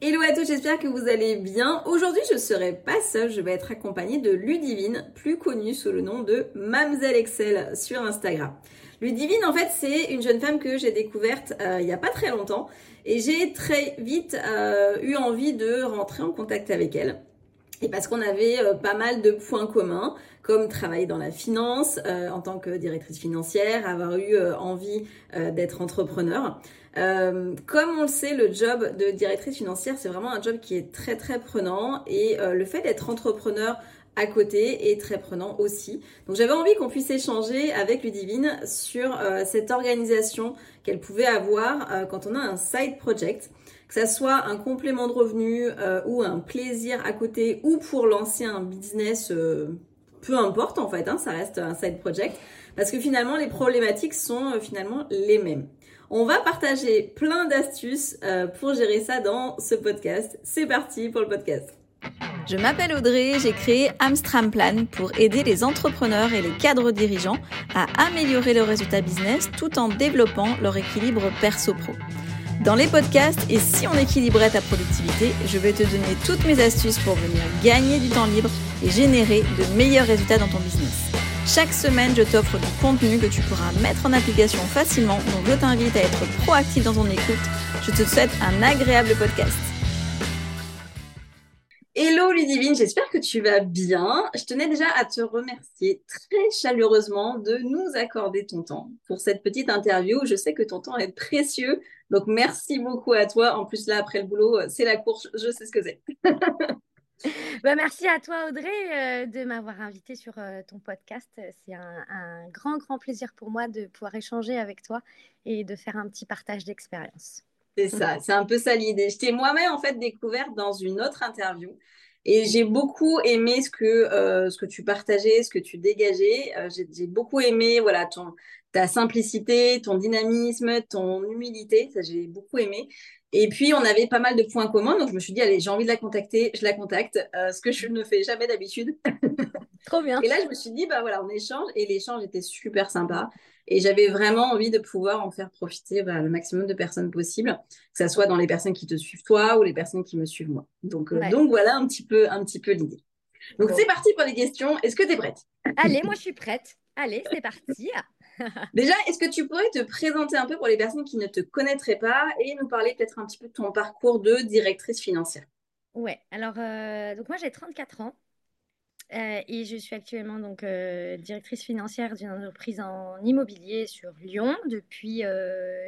Hello à tous, j'espère que vous allez bien. Aujourd'hui, je ne serai pas seule, je vais être accompagnée de Ludivine, plus connue sous le nom de Mamselle Excel sur Instagram. Ludivine, en fait, c'est une jeune femme que j'ai découverte euh, il n'y a pas très longtemps et j'ai très vite euh, eu envie de rentrer en contact avec elle. Et parce qu'on avait euh, pas mal de points communs, comme travailler dans la finance en tant que directrice financière, avoir eu envie d'être entrepreneur. Euh, comme on le sait, le job de directrice financière, c'est vraiment un job qui est très très prenant et euh, le fait d'être entrepreneur à côté est très prenant aussi. Donc j'avais envie qu'on puisse échanger avec Ludivine sur euh, cette organisation qu'elle pouvait avoir quand on a un side project, que ça soit un complément de revenu ou un plaisir à côté ou pour lancer un business, peu importe en fait, hein, ça reste un side project, parce que finalement les problématiques sont finalement les mêmes. On va partager plein d'astuces euh, pour gérer ça dans ce podcast. C'est parti pour le podcast. Je m'appelle Audrey, j'ai créé Amstram Plan pour aider les entrepreneurs et les cadres dirigeants à améliorer leurs résultats business tout en développant leur équilibre perso-pro. Dans les podcasts et si on équilibrait ta productivité, je vais te donner toutes mes astuces pour venir gagner du temps libre et générer de meilleurs résultats dans ton business. Chaque semaine, je t'offre du contenu que tu pourras mettre en application facilement, donc je t'invite à être proactif dans ton écoute. Je te souhaite un agréable podcast. Hello Ludivine, j'espère que tu vas bien. Je tenais déjà à te remercier très chaleureusement de nous accorder ton temps pour cette petite interview. Je sais que ton temps est précieux, donc merci beaucoup à toi. En plus là, après le boulot, c'est la course, je sais ce que c'est. Bah, merci à toi, Audrey, euh, de m'avoir invité sur euh, ton podcast. C'est un, grand, grand plaisir pour moi de pouvoir échanger avec toi et de faire un petit partage d'expérience. C'est ça, c'est un peu ça l'idée. Je t'ai moi-même en fait découverte dans une autre interview et j'ai beaucoup aimé ce que, euh, ce que tu partageais, ce que tu dégageais. j'ai beaucoup aimé voilà, ton, ta simplicité, ton dynamisme, ton humilité. Ça, j'ai beaucoup aimé. Et puis, on avait pas mal de points communs. Donc, je me suis dit, allez, j'ai envie de la contacter, je la contacte, euh, ce que je ne fais jamais d'habitude. Trop bien. Et là, je me suis dit, bah voilà, on échange. Et l'échange était super sympa. Et j'avais vraiment envie de pouvoir en faire profiter bah, le maximum de personnes possible, que ce soit dans les personnes qui te suivent toi ou les personnes qui me suivent moi. Donc, euh, donc voilà un petit peu, un petit peu l'idée. Donc, c'est parti pour les questions. Est-ce que tu es prête? Allez, moi, je suis prête. Allez, c'est parti. Déjà, est-ce que tu pourrais te présenter un peu pour les personnes qui ne te connaîtraient pas et nous parler peut-être un petit peu de ton parcours de directrice financière? Ouais, alors euh, donc moi j'ai 34 ans euh, et je suis actuellement donc euh, directrice financière d'une entreprise en immobilier sur Lyon depuis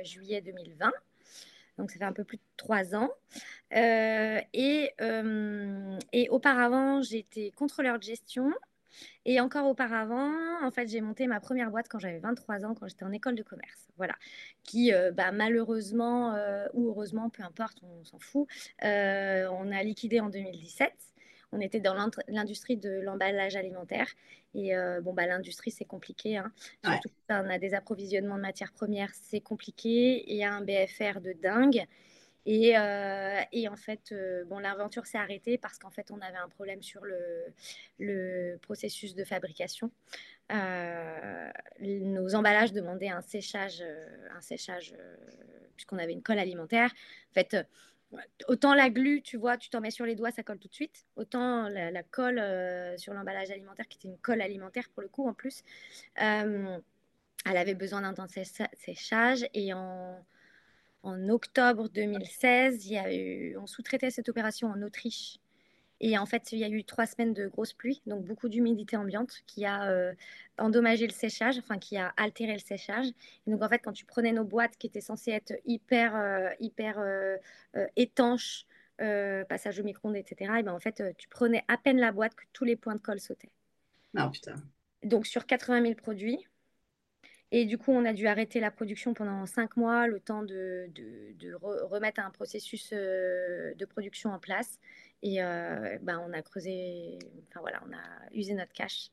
juillet 2020. Donc ça fait un peu plus de trois ans. et, et auparavant, j'étais contrôleur de gestion et encore auparavant, en fait, j'ai monté ma première boîte quand j'avais 23 ans, quand j'étais en école de commerce. Voilà. Qui, euh, bah, malheureusement euh, ou heureusement, peu importe, on s'en fout, euh, on a liquidé en 2017. On était dans l'industrie de l'emballage alimentaire. Et bon, bah, l'industrie, c'est compliqué. Hein. Surtout quand on a des approvisionnements de matières premières, c'est compliqué. Et un BFR de dingue. Et, euh, et, en fait, euh, bon, l'aventure s'est arrêtée parce qu'en fait, on avait un problème sur le, le processus de fabrication. Euh, nos emballages demandaient un séchage, un séchage puisqu'on avait une colle alimentaire. En fait, autant la glu, tu vois, tu t'en mets sur les doigts, ça colle tout de suite. Autant la, la colle sur l'emballage alimentaire, qui était une colle alimentaire pour le coup en plus, elle avait besoin d'un temps de séchage. Et en en octobre 2016, il y a eu, on sous-traitait cette opération en Autriche. Et en fait, il y a eu trois semaines de grosses pluies, donc beaucoup d'humidité ambiante qui a euh, endommagé le séchage, enfin qui a altéré le séchage. Et donc en fait, quand tu prenais nos boîtes qui étaient censées être hyper, euh, hyper euh, étanches, passage au micro-ondes, etc., et ben en fait, tu prenais à peine la boîte que tous les points de colle sautaient. Ah putain. Donc sur 80 000 produits, et du coup, on a dû arrêter la production pendant cinq mois, le temps de, de, remettre un processus euh, de production en place. Et euh, ben, on a creusé, enfin voilà, on a usé notre cash.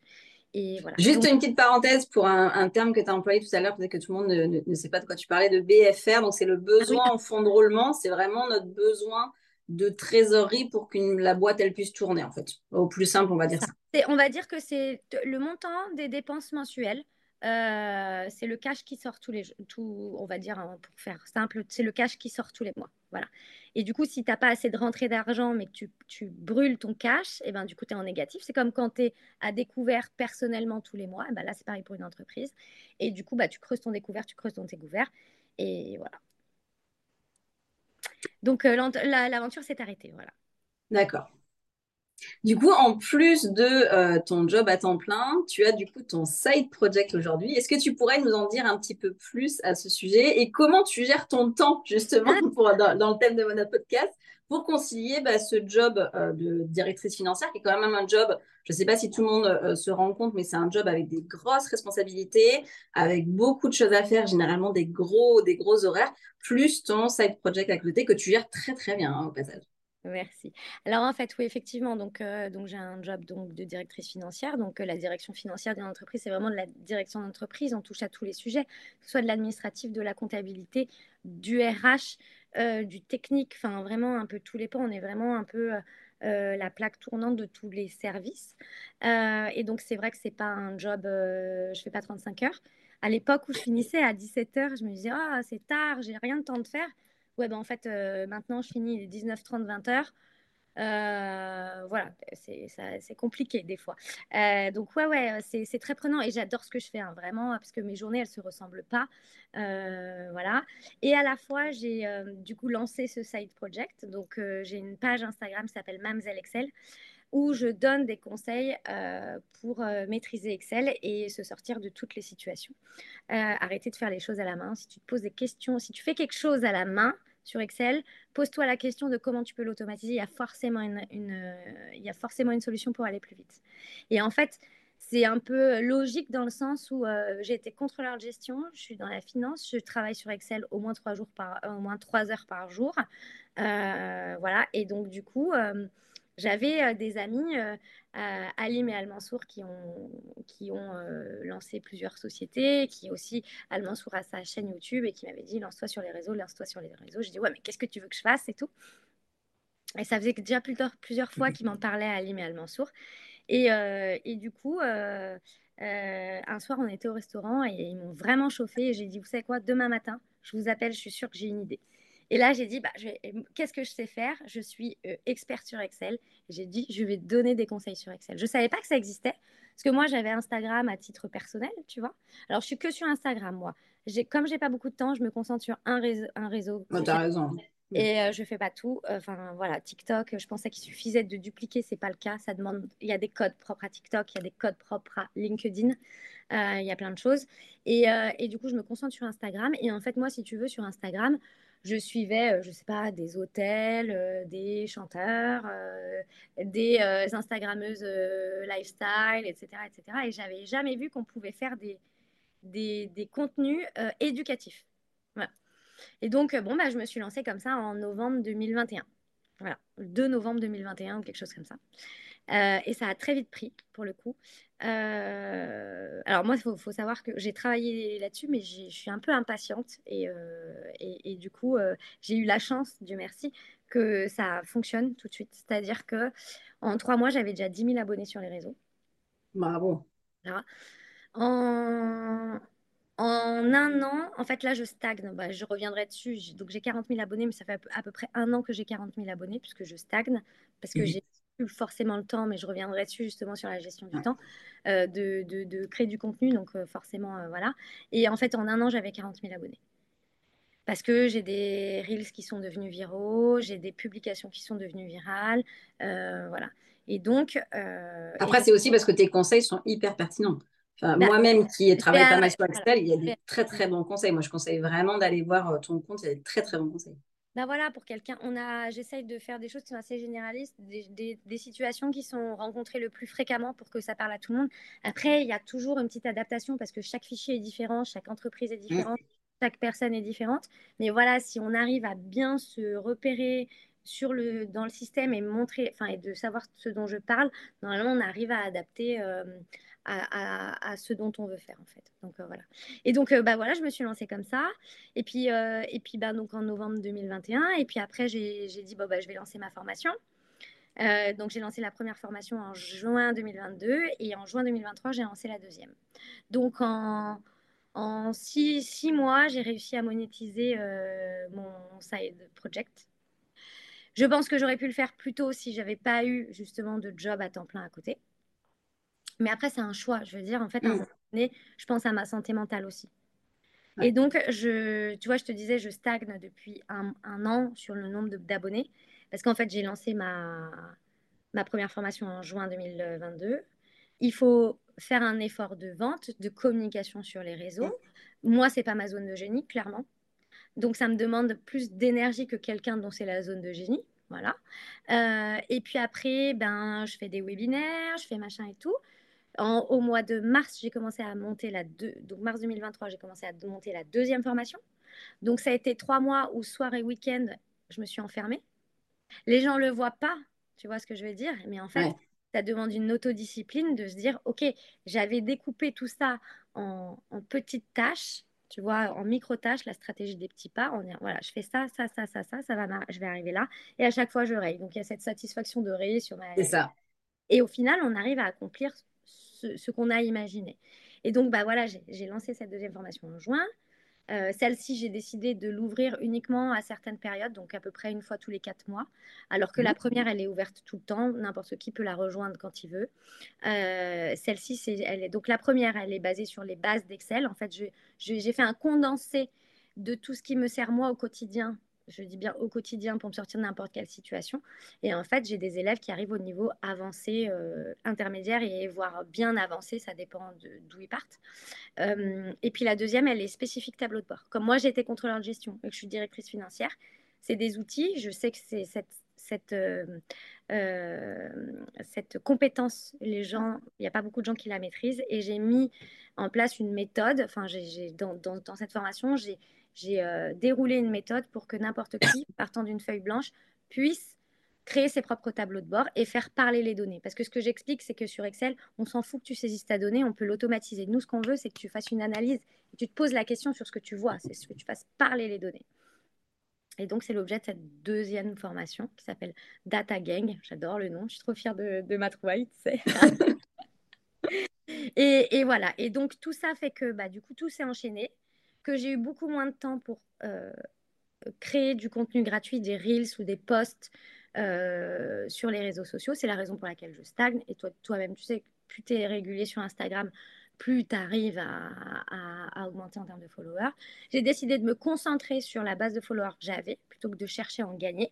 Et voilà. Juste une petite parenthèse pour un, terme que tu as employé tout à l'heure, peut-être que tout le monde ne, ne, sait pas de quoi tu parlais, de BFR. Donc, c'est le besoin ah en fonds de roulement. C'est vraiment notre besoin de trésorerie pour que la boîte elle puisse tourner en fait. Au plus simple, on va dire ça. On va dire que c'est le montant des dépenses mensuelles euh, c'est le cash qui sort tous les tout, on va dire hein, pour faire simple, c'est le cash qui sort tous les mois. Voilà. Et du coup, si tu n'as pas assez de rentrée d'argent, mais que tu, tu, brûles ton cash, et eh ben, du coup, tu es en négatif. C'est comme quand tu es à découvert personnellement tous les mois. Eh ben, là, c'est pareil pour une entreprise. Et du coup, bah, tu creuses ton découvert, tu creuses ton découvert. Et voilà. Donc, euh, l'aventure s'est arrêtée. Voilà. D'accord. Du coup, en plus de euh, ton job à temps plein, tu as du coup ton side project aujourd'hui. Est-ce que tu pourrais nous en dire un petit peu plus à ce sujet et comment tu gères ton temps justement dans, le thème de mon podcast pour concilier bah, ce job euh, de directrice financière qui est quand même un job, je ne sais pas si tout le monde euh, se rend compte, mais c'est un job avec des grosses responsabilités, avec beaucoup de choses à faire, généralement des gros, des gros horaires, plus ton side project à côté que tu gères très très bien hein, au passage. Merci. Alors en fait, oui, effectivement, donc, euh, donc j'ai un job donc, de directrice financière. Donc euh, la direction financière d'une entreprise, c'est vraiment de la direction d'entreprise. On touche à tous les sujets, soit de l'administratif, de la comptabilité, du RH, euh, du technique, enfin vraiment un peu tous les pans. On est vraiment un peu la plaque tournante de tous les services. et donc c'est vrai que c'est pas un job, je fais pas 35 heures. À l'époque où je finissais à 17 heures, je me disais, ah, c'est tard, j'ai rien de temps de faire ouais, ben en fait, euh, maintenant, je finis 19, 30, 20 heures. Euh, voilà, c'est compliqué des fois. Euh, donc ouais, ouais, c'est très prenant et j'adore ce que je fais, hein, vraiment, parce que mes journées, elles se ressemblent pas. voilà. Et à la fois, j'ai du coup lancé ce side project. Donc j'ai une page Instagram qui s'appelle Mamselle Excel où je donne des conseils pour maîtriser Excel et se sortir de toutes les situations. arrêter de faire les choses à la main. Si tu te poses des questions, si tu fais quelque chose à la main, sur Excel, pose-toi la question de comment tu peux l'automatiser. Il y a forcément une, solution pour aller plus vite. Et en fait, c'est un peu logique dans le sens où euh, j'ai été contrôleur de gestion, je suis dans la finance, je travaille sur Excel au moins trois jours par, au moins trois heures par jour, euh, voilà. Et donc du coup, euh, j'avais euh, des amis, euh, Alim et Al-Mansour, qui ont, qui ont euh, lancé plusieurs sociétés, qui aussi, Al-Mansour a sa chaîne YouTube et qui m'avait dit lance-toi sur les réseaux, lance-toi sur les réseaux. Je dis ouais, mais qu'est-ce que tu veux que je fasse et tout. Et ça faisait déjà plusieurs, fois qu'ils m'en parlaient, Alim et Al-Mansour. Et, du coup, un soir, on était au restaurant et ils m'ont vraiment chauffé. Et j'ai dit, vous savez quoi, demain matin, je vous appelle, je suis sûre que j'ai une idée. Et là, j'ai dit, bah, qu'est-ce que je sais faire? Je suis euh, experte sur Excel. J'ai dit, je vais donner des conseils sur Excel. Je ne savais pas que ça existait, parce que moi, j'avais Instagram à titre personnel, tu vois. Alors, je suis que sur Instagram, moi. Comme j'ai pas beaucoup de temps, je me concentre sur un réseau. Un réseau oh, tu as raison. Et euh, je fais pas tout. Enfin, voilà, TikTok, je pensais qu'il suffisait de dupliquer, c'est pas le cas. Ça demande, il y a des codes propres à TikTok, il y a des codes propres à LinkedIn, euh, il y a plein de choses. Et, et, du coup, je me concentre sur Instagram. Et en fait, moi, si tu veux, sur Instagram, je suivais, euh, je ne sais pas, des hôtels, euh, des chanteurs, euh, des Instagrammeuses lifestyle, etc., etc. Et j'avais jamais vu qu'on pouvait faire des, des, contenus éducatifs. Et donc, bon, bah, je me suis lancée comme ça en novembre 2021. Voilà, 2 novembre 2021 ou quelque chose comme ça. et ça a très vite pris, pour le coup. Euh, alors moi, il faut, savoir que j'ai travaillé là-dessus, mais je suis un peu impatiente. Et, euh, et, du coup, euh, j'ai eu la chance, Dieu merci, que ça fonctionne tout de suite. C'est-à-dire que en trois mois, j'avais déjà 10 000 abonnés sur les réseaux. Bravo. En, en un an, en fait, là, je stagne. Bah, je reviendrai dessus. Donc, j'ai 40 000 abonnés, mais ça fait à peu près un an que j'ai 40 000 abonnés, puisque je stagne, parce que mmh. j'ai forcément le temps, mais je reviendrai dessus justement sur la gestion du temps, euh, de, de, créer du contenu. Donc euh, forcément, euh, voilà. Et en fait, en un an, j'avais 40 000 abonnés. Parce que j'ai des reels qui sont devenus viraux, j'ai des publications qui sont devenues virales. voilà. Et donc. Après, c'est aussi parce que tes conseils sont hyper pertinents. Bah, moi-même qui travaille pas mal sur Excel, il y a des très très bons conseils. Moi, je conseille vraiment d'aller voir ton compte, il y a des très très bons conseils. Ben voilà, pour quelqu'un, on a, j'essaye de faire des choses qui sont assez généralistes, des, des, situations qui sont rencontrées le plus fréquemment pour que ça parle à tout le monde. Après, il y a toujours une petite adaptation parce que chaque fichier est différent, chaque entreprise est différente, chaque personne est différente. Mais voilà, si on arrive à bien se repérer sur le, dans le système et montrer, et de savoir ce dont je parle, normalement, on arrive à adapter euh, à, ce dont on veut faire en fait. Donc euh, voilà. Et donc euh, bah voilà, je me suis lancée comme ça. Et puis et puis bah donc en novembre 2021. Et puis après j'ai dit bon bah je vais lancer ma formation. Donc, j'ai lancé la première formation en juin 2022 et en juin 2023, j'ai lancé la deuxième. Donc, en, en six, six mois, j'ai réussi à monétiser mon side project. Je pense que j'aurais pu le faire plus tôt si j'avais pas eu justement de job à temps plein à côté. Mais après, c'est un choix. Je veux dire, en fait, à un Mm. moment donné, je pense à ma santé mentale aussi. Et donc, je, tu vois, je te disais, je stagne depuis un, un an sur le nombre d'abonnés. Parce qu'en fait, j'ai lancé ma, ma première formation en juin 2022. Il faut faire un effort de vente, de communication sur les réseaux. Moi, c'est pas ma zone de génie, clairement. Donc, ça me demande plus d'énergie que quelqu'un dont c'est la zone de génie. Voilà. Euh, et puis après, ben, je fais des webinaires, je fais machin et tout. En- au mois de mars, j'ai commencé à monter la deux, donc mars 2023, j'ai commencé à monter la deuxième formation. Donc ça a été trois mois où soir et week-end, je me suis enfermée. Les gens le voient pas, tu vois ce que je veux dire, mais en fait, Ouais. ça demande une autodiscipline de se dire, ok, j'avais découpé tout ça en, en petites tâches, tu vois, en micro-tâches, la stratégie des petits pas. On est, voilà, je fais ça, ça, ça, ça, ça, ça va, je vais arriver là. Et à chaque fois, je raye. Donc il y a cette satisfaction de rayer sur ma, C'est ça. et au final, on arrive à accomplir ce, ce qu'on a imaginé. Et donc, bah voilà, j'ai j'ai lancé cette deuxième formation en juin. Euh, Celle-ci, j'ai décidé de l'ouvrir uniquement à certaines périodes, donc à peu près une fois tous les quatre mois, alors que la première, elle est ouverte tout le temps, n'importe qui peut la rejoindre quand il veut. Euh, Celle-ci, elle est, donc la première, elle est basée sur les bases d'Excel. En fait, j'ai fait un condensé de tout ce qui me sert moi au quotidien. Je dis bien au quotidien pour me sortir de n'importe quelle situation. Et en fait, j'ai des élèves qui arrivent au niveau avancé, euh, intermédiaire et voire bien avancé, ça dépend d'où ils partent. Euh, et puis la deuxième, elle est spécifique tableau de bord. Comme moi, j'ai été contrôleur de gestion et que je suis directrice financière, c'est des outils. Je sais que c'est cette, cette, euh, cette compétence, les gens, il n'y a pas beaucoup de gens qui la maîtrisent. Et j'ai mis en place une méthode. Enfin, j'ai- dans, dans, dans cette formation, j'ai, j'ai euh, déroulé une méthode pour que n'importe qui, partant d'une feuille blanche, puisse créer ses propres tableaux de bord et faire parler les données. Parce que ce que j'explique, c'est que sur Excel, on s'en fout que tu saisisses ta donnée, on peut l'automatiser. Nous, ce qu'on veut, c'est que tu fasses une analyse et tu te poses la question sur ce que tu vois, c'est ce que tu fasses parler les données. Et donc, c'est l'objet de cette deuxième formation qui s'appelle Data Gang. J'adore le nom, je suis trop fière de, de ma trouvaille, tu sais. et, et voilà. Et donc, tout ça fait que, bah, du coup, tout s'est enchaîné, que j'ai eu beaucoup moins de temps pour euh, créer du contenu gratuit, des reels ou des posts euh, sur les réseaux sociaux. C'est la raison pour laquelle je stagne. Et toi, toi-même, tu sais, plus tu es régulier sur Instagram, plus tu arrives à, augmenter en termes de followers. J'ai décidé de me concentrer sur la base de followers que j'avais plutôt que de chercher à en gagner.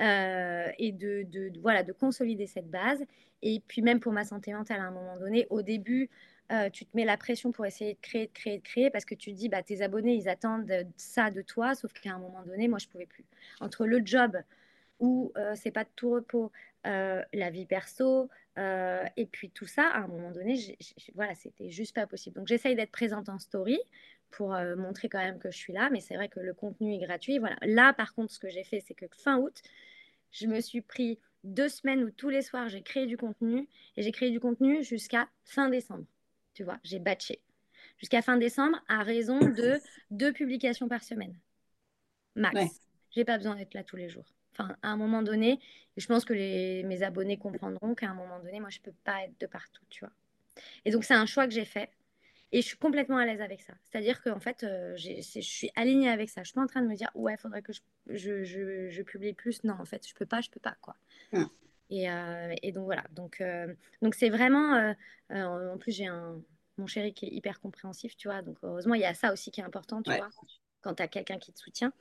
Euh, et de, voilà, de consolider cette base. Et puis même pour ma santé mentale, à un moment donné, au début, euh, tu te mets la pression pour essayer de créer, de créer, de créer, parce que tu dis, bah, tes abonnés, ils attendent ça de toi, sauf qu'à un moment donné, moi, je ne pouvais plus. Entre le job, où euh, c'est pas de tout repos, euh, la vie perso, euh, et puis tout ça, à un moment donné, voilà, c'était juste pas possible. Donc j'essaye d'être présente en story pour montrer quand même que je suis là, mais c'est vrai que le contenu est gratuit. Voilà. Là, par contre, ce que j'ai fait, c'est que fin août, je me suis pris deux semaines où tous les soirs, j'ai créé du contenu, et j'ai créé du contenu jusqu'à fin décembre. Tu vois, j'ai batché. Jusqu'à fin décembre, à raison de deux publications par semaine. Max. Ouais. J'ai pas besoin d'être là tous les jours. Enfin, à un moment donné, je pense que les, mes abonnés comprendront qu'à un moment donné, moi, je peux pas être de partout, tu vois. Et donc, c'est un choix que j'ai fait. Et je suis complètement à l'aise avec ça. C'est-à-dire qu'en fait, euh, je suis alignée avec ça. Je suis pas en train de me dire, ouais, il faudrait que je, je, je, je, publie plus. Non, en fait, je peux pas, je peux pas, quoi. Et, euh, et, donc, voilà. Donc, euh, donc c'est vraiment... Euh, en plus, j'ai un, mon chéri qui est hyper compréhensif, tu vois. Donc, heureusement, il y a ça aussi qui est important, tu ouais. vois, quand tu as quelqu'un qui te soutient.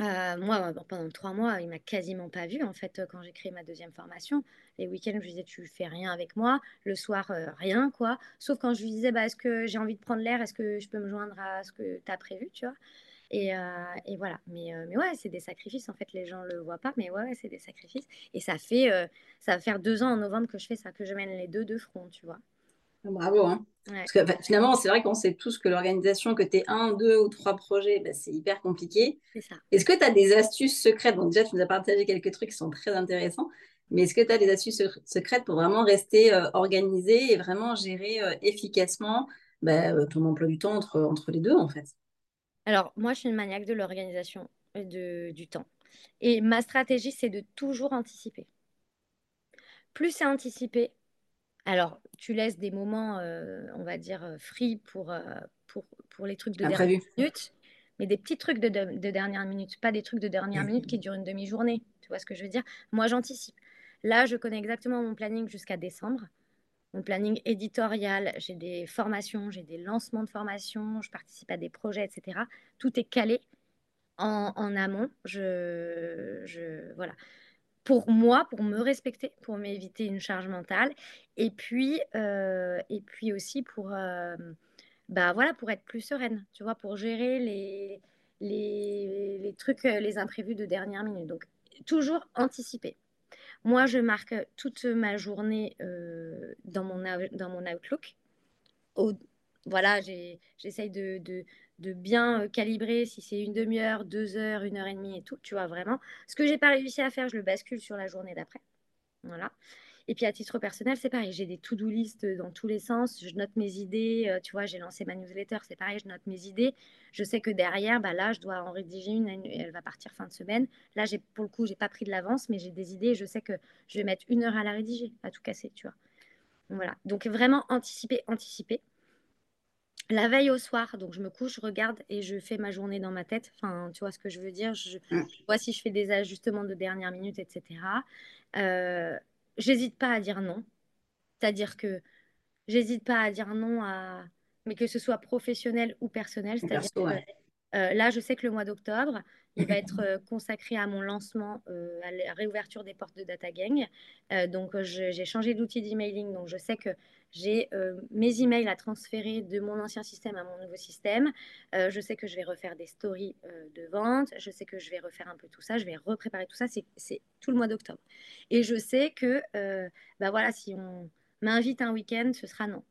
Euh, moi, pendant trois mois, il m'a quasiment pas vu en fait quand j'ai créé ma deuxième formation. Les week-ends, je lui disais tu fais rien avec moi. Le soir, euh, rien quoi. Sauf quand je lui disais bah, est-ce que j'ai envie de prendre l'air, est-ce que je peux me joindre à ce que tu as prévu, tu vois. Et, euh, et, voilà. Mais, euh, mais ouais, c'est des sacrifices. En fait, les gens le voient pas, mais ouais, ouais c'est des sacrifices. Et ça fait, euh, ça va faire deux ans en novembre que je fais ça, que je mène les deux de front, tu vois. Bravo. Hein. Ouais. Parce que finalement, c'est vrai qu'on sait tous que l'organisation, que tu es un, deux ou trois projets, ben, c'est hyper compliqué. Est-ce que tu as des astuces secrètes? Donc déjà, tu nous as partagé quelques trucs qui sont très intéressants. Mais est-ce que tu as des astuces secrètes pour vraiment rester euh, organisé et vraiment gérer euh, efficacement ben, ton emploi du temps entre, entre les deux, en fait? Alors, moi, je suis une maniaque de l'organisation de, du temps. Et ma stratégie, c'est de toujours anticiper. plus c'est anticipé. Alors, tu laisses des moments, on va dire, free pour, pour, pour les trucs de dernière minute, mais des petits trucs de, de, dernière minute, pas des trucs de dernière minute qui durent une demi-journée. Tu vois ce que je veux dire? Moi, j'anticipe. Là, je connais exactement mon planning jusqu'à décembre. Mon planning éditorial, j'ai des formations, j'ai des lancements de formations, je participe à des projets, etc. Tout est calé en, amont. Je, je, voilà. Pour moi, pour me respecter, pour m'éviter une charge mentale, et puis, euh, et puis aussi pour, euh, bah voilà, pour être plus sereine, tu vois, pour gérer les, les, les trucs, euh, les imprévus de dernière minute. Donc, toujours anticiper. Moi, je marque toute ma journée euh, dans, mon, dans mon Outlook. voilà, j'essaye de, de, de, bien euh, calibrer si c'est une demi-heure, deux heures, une heure et demie et tout, tu vois, vraiment. Ce que j'ai pas réussi à faire, je le bascule sur la journée d'après. Voilà. Et puis à titre personnel, c'est pareil, j'ai des to-do list dans tous les sens, je note mes idées, euh, tu vois, j'ai lancé ma newsletter, c'est pareil, je note mes idées. Je sais que derrière, bah là, je dois en rédiger une, elle va partir fin de semaine. Là, j'ai pour le coup, j'ai pas pris de l'avance, mais j'ai des idées et je sais que je vais mettre une heure à la rédiger, à tout casser, tu vois. Voilà, donc vraiment anticiper, anticiper. La veille au soir, donc je me couche, je regarde et je fais ma journée dans ma tête. Enfin, tu vois ce que je veux dire? Je, mm. vois si je fais des ajustements de dernière minute, etc. Euh, j'hésite pas à dire non. C'est-à-dire que j'hésite pas à dire non à mais que ce soit professionnel ou personnel. C'est-à-dire que euh, là, je sais que le mois d'octobre, il va être euh, consacré à mon lancement, euh, à la réouverture des portes de Data Gang. donc, j'ai changé d'outil d'emailing. Donc, je sais que j'ai mes emails à transférer de mon ancien système à mon nouveau système. je sais que je vais refaire des stories de vente. Je sais que je vais refaire un peu tout ça. Je vais repréparer tout ça. C'est tout le mois d'octobre. Et je sais que, bah voilà, si on m'invite un week-end, ce sera non.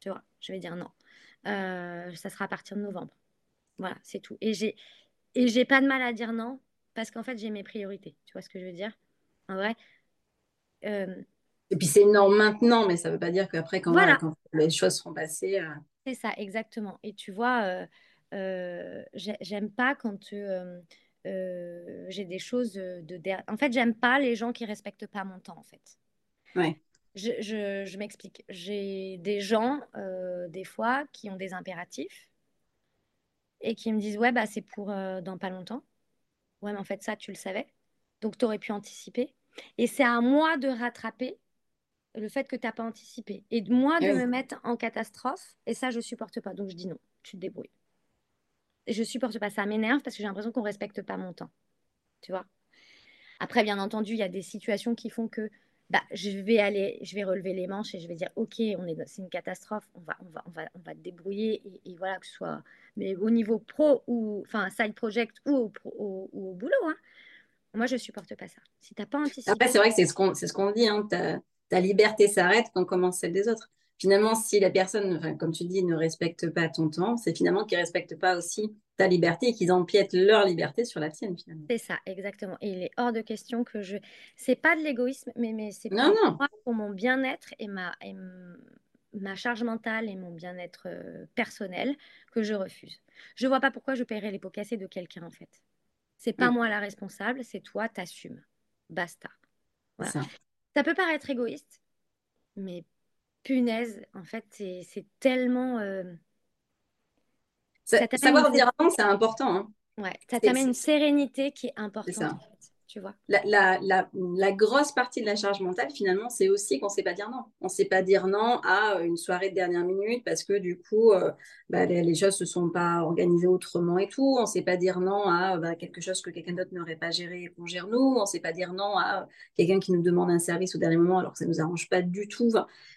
Tu vois, je vais dire non. ça sera à partir de novembre. Voilà, c'est tout. Et j'ai et j'ai pas de mal à dire non parce qu'en fait j'ai mes priorités. Tu vois ce que je veux dire? En vrai. Euh, et puis c'est non maintenant, mais ça veut pas dire qu'après quand, les choses seront passées. Euh, c'est ça, exactement. Et tu vois, euh, j'aime pas quand j'ai des choses de. En fait, j'aime pas les gens qui respectent pas mon temps. En fait. Ouais. Je, je, je m'explique. J'ai des gens, des fois, qui ont des impératifs et qui me disent ouais bah c'est pour euh, dans pas longtemps. Ouais mais en fait ça tu le savais. Donc tu aurais pu anticiper. Et c'est à moi de rattraper le fait que tu n'as pas anticipé. Et moi de me mettre en catastrophe. Et ça je supporte pas. Donc je dis non, tu te débrouilles. Et je supporte pas. Ça m'énerve parce que j'ai l'impression qu'on respecte pas mon temps. Tu vois? Après bien entendu il y a des situations qui font que bah, je vais aller, je vais relever les manches et je vais dire, ok, on est, c'est une catastrophe, on va, on va, on va, on va te débrouiller et, et, voilà que ce soit, mais au niveau pro ou, enfin, side project ou au, ou au boulot, hein, moi je supporte pas ça. Si t'as pas anticipé. Après, c'est vrai que c'est ce qu'on, c'est ce qu'on dit, hein, ta, ta liberté s'arrête quand commence celle des autres finalement, si la personne, comme tu dis, ne respecte pas ton temps, c'est finalement qu'ils ne respectent pas aussi ta liberté et qu'ils empiètent leur liberté sur la tienne, finalement. C'est ça, exactement. Et il est hors de question que je. C'est pas de l'égoïsme, mais, mais c'est pour, non, pour mon bien-être et ma, ma charge mentale et mon bien-être euh, personnel que je refuse. Je vois pas pourquoi je paierais les pots cassés de quelqu'un, en fait. C'est pas mm. moi la responsable, c'est toi, t'assumes. Basta. Voilà. Ça. ça peut paraître égoïste, mais punaise, en fait, c'est tellement. Euh, savoir dire non, c'est important. Hein. Ouais, ça t'amène une sérénité qui est importante tu vois. La, la, la, grosse partie de la charge mentale, finalement, c'est aussi qu'on ne sait pas dire non. On ne sait pas dire non à une soirée de dernière minute parce que du coup, euh, bah, les, choses ne se sont pas organisées autrement et tout. On ne sait pas dire non à bah, quelque chose que quelqu'un d'autre n'aurait pas géré et qu'on gère nous. On ne sait pas dire non à quelqu'un qui nous demande un service au dernier moment alors que ça ne nous arrange pas du tout.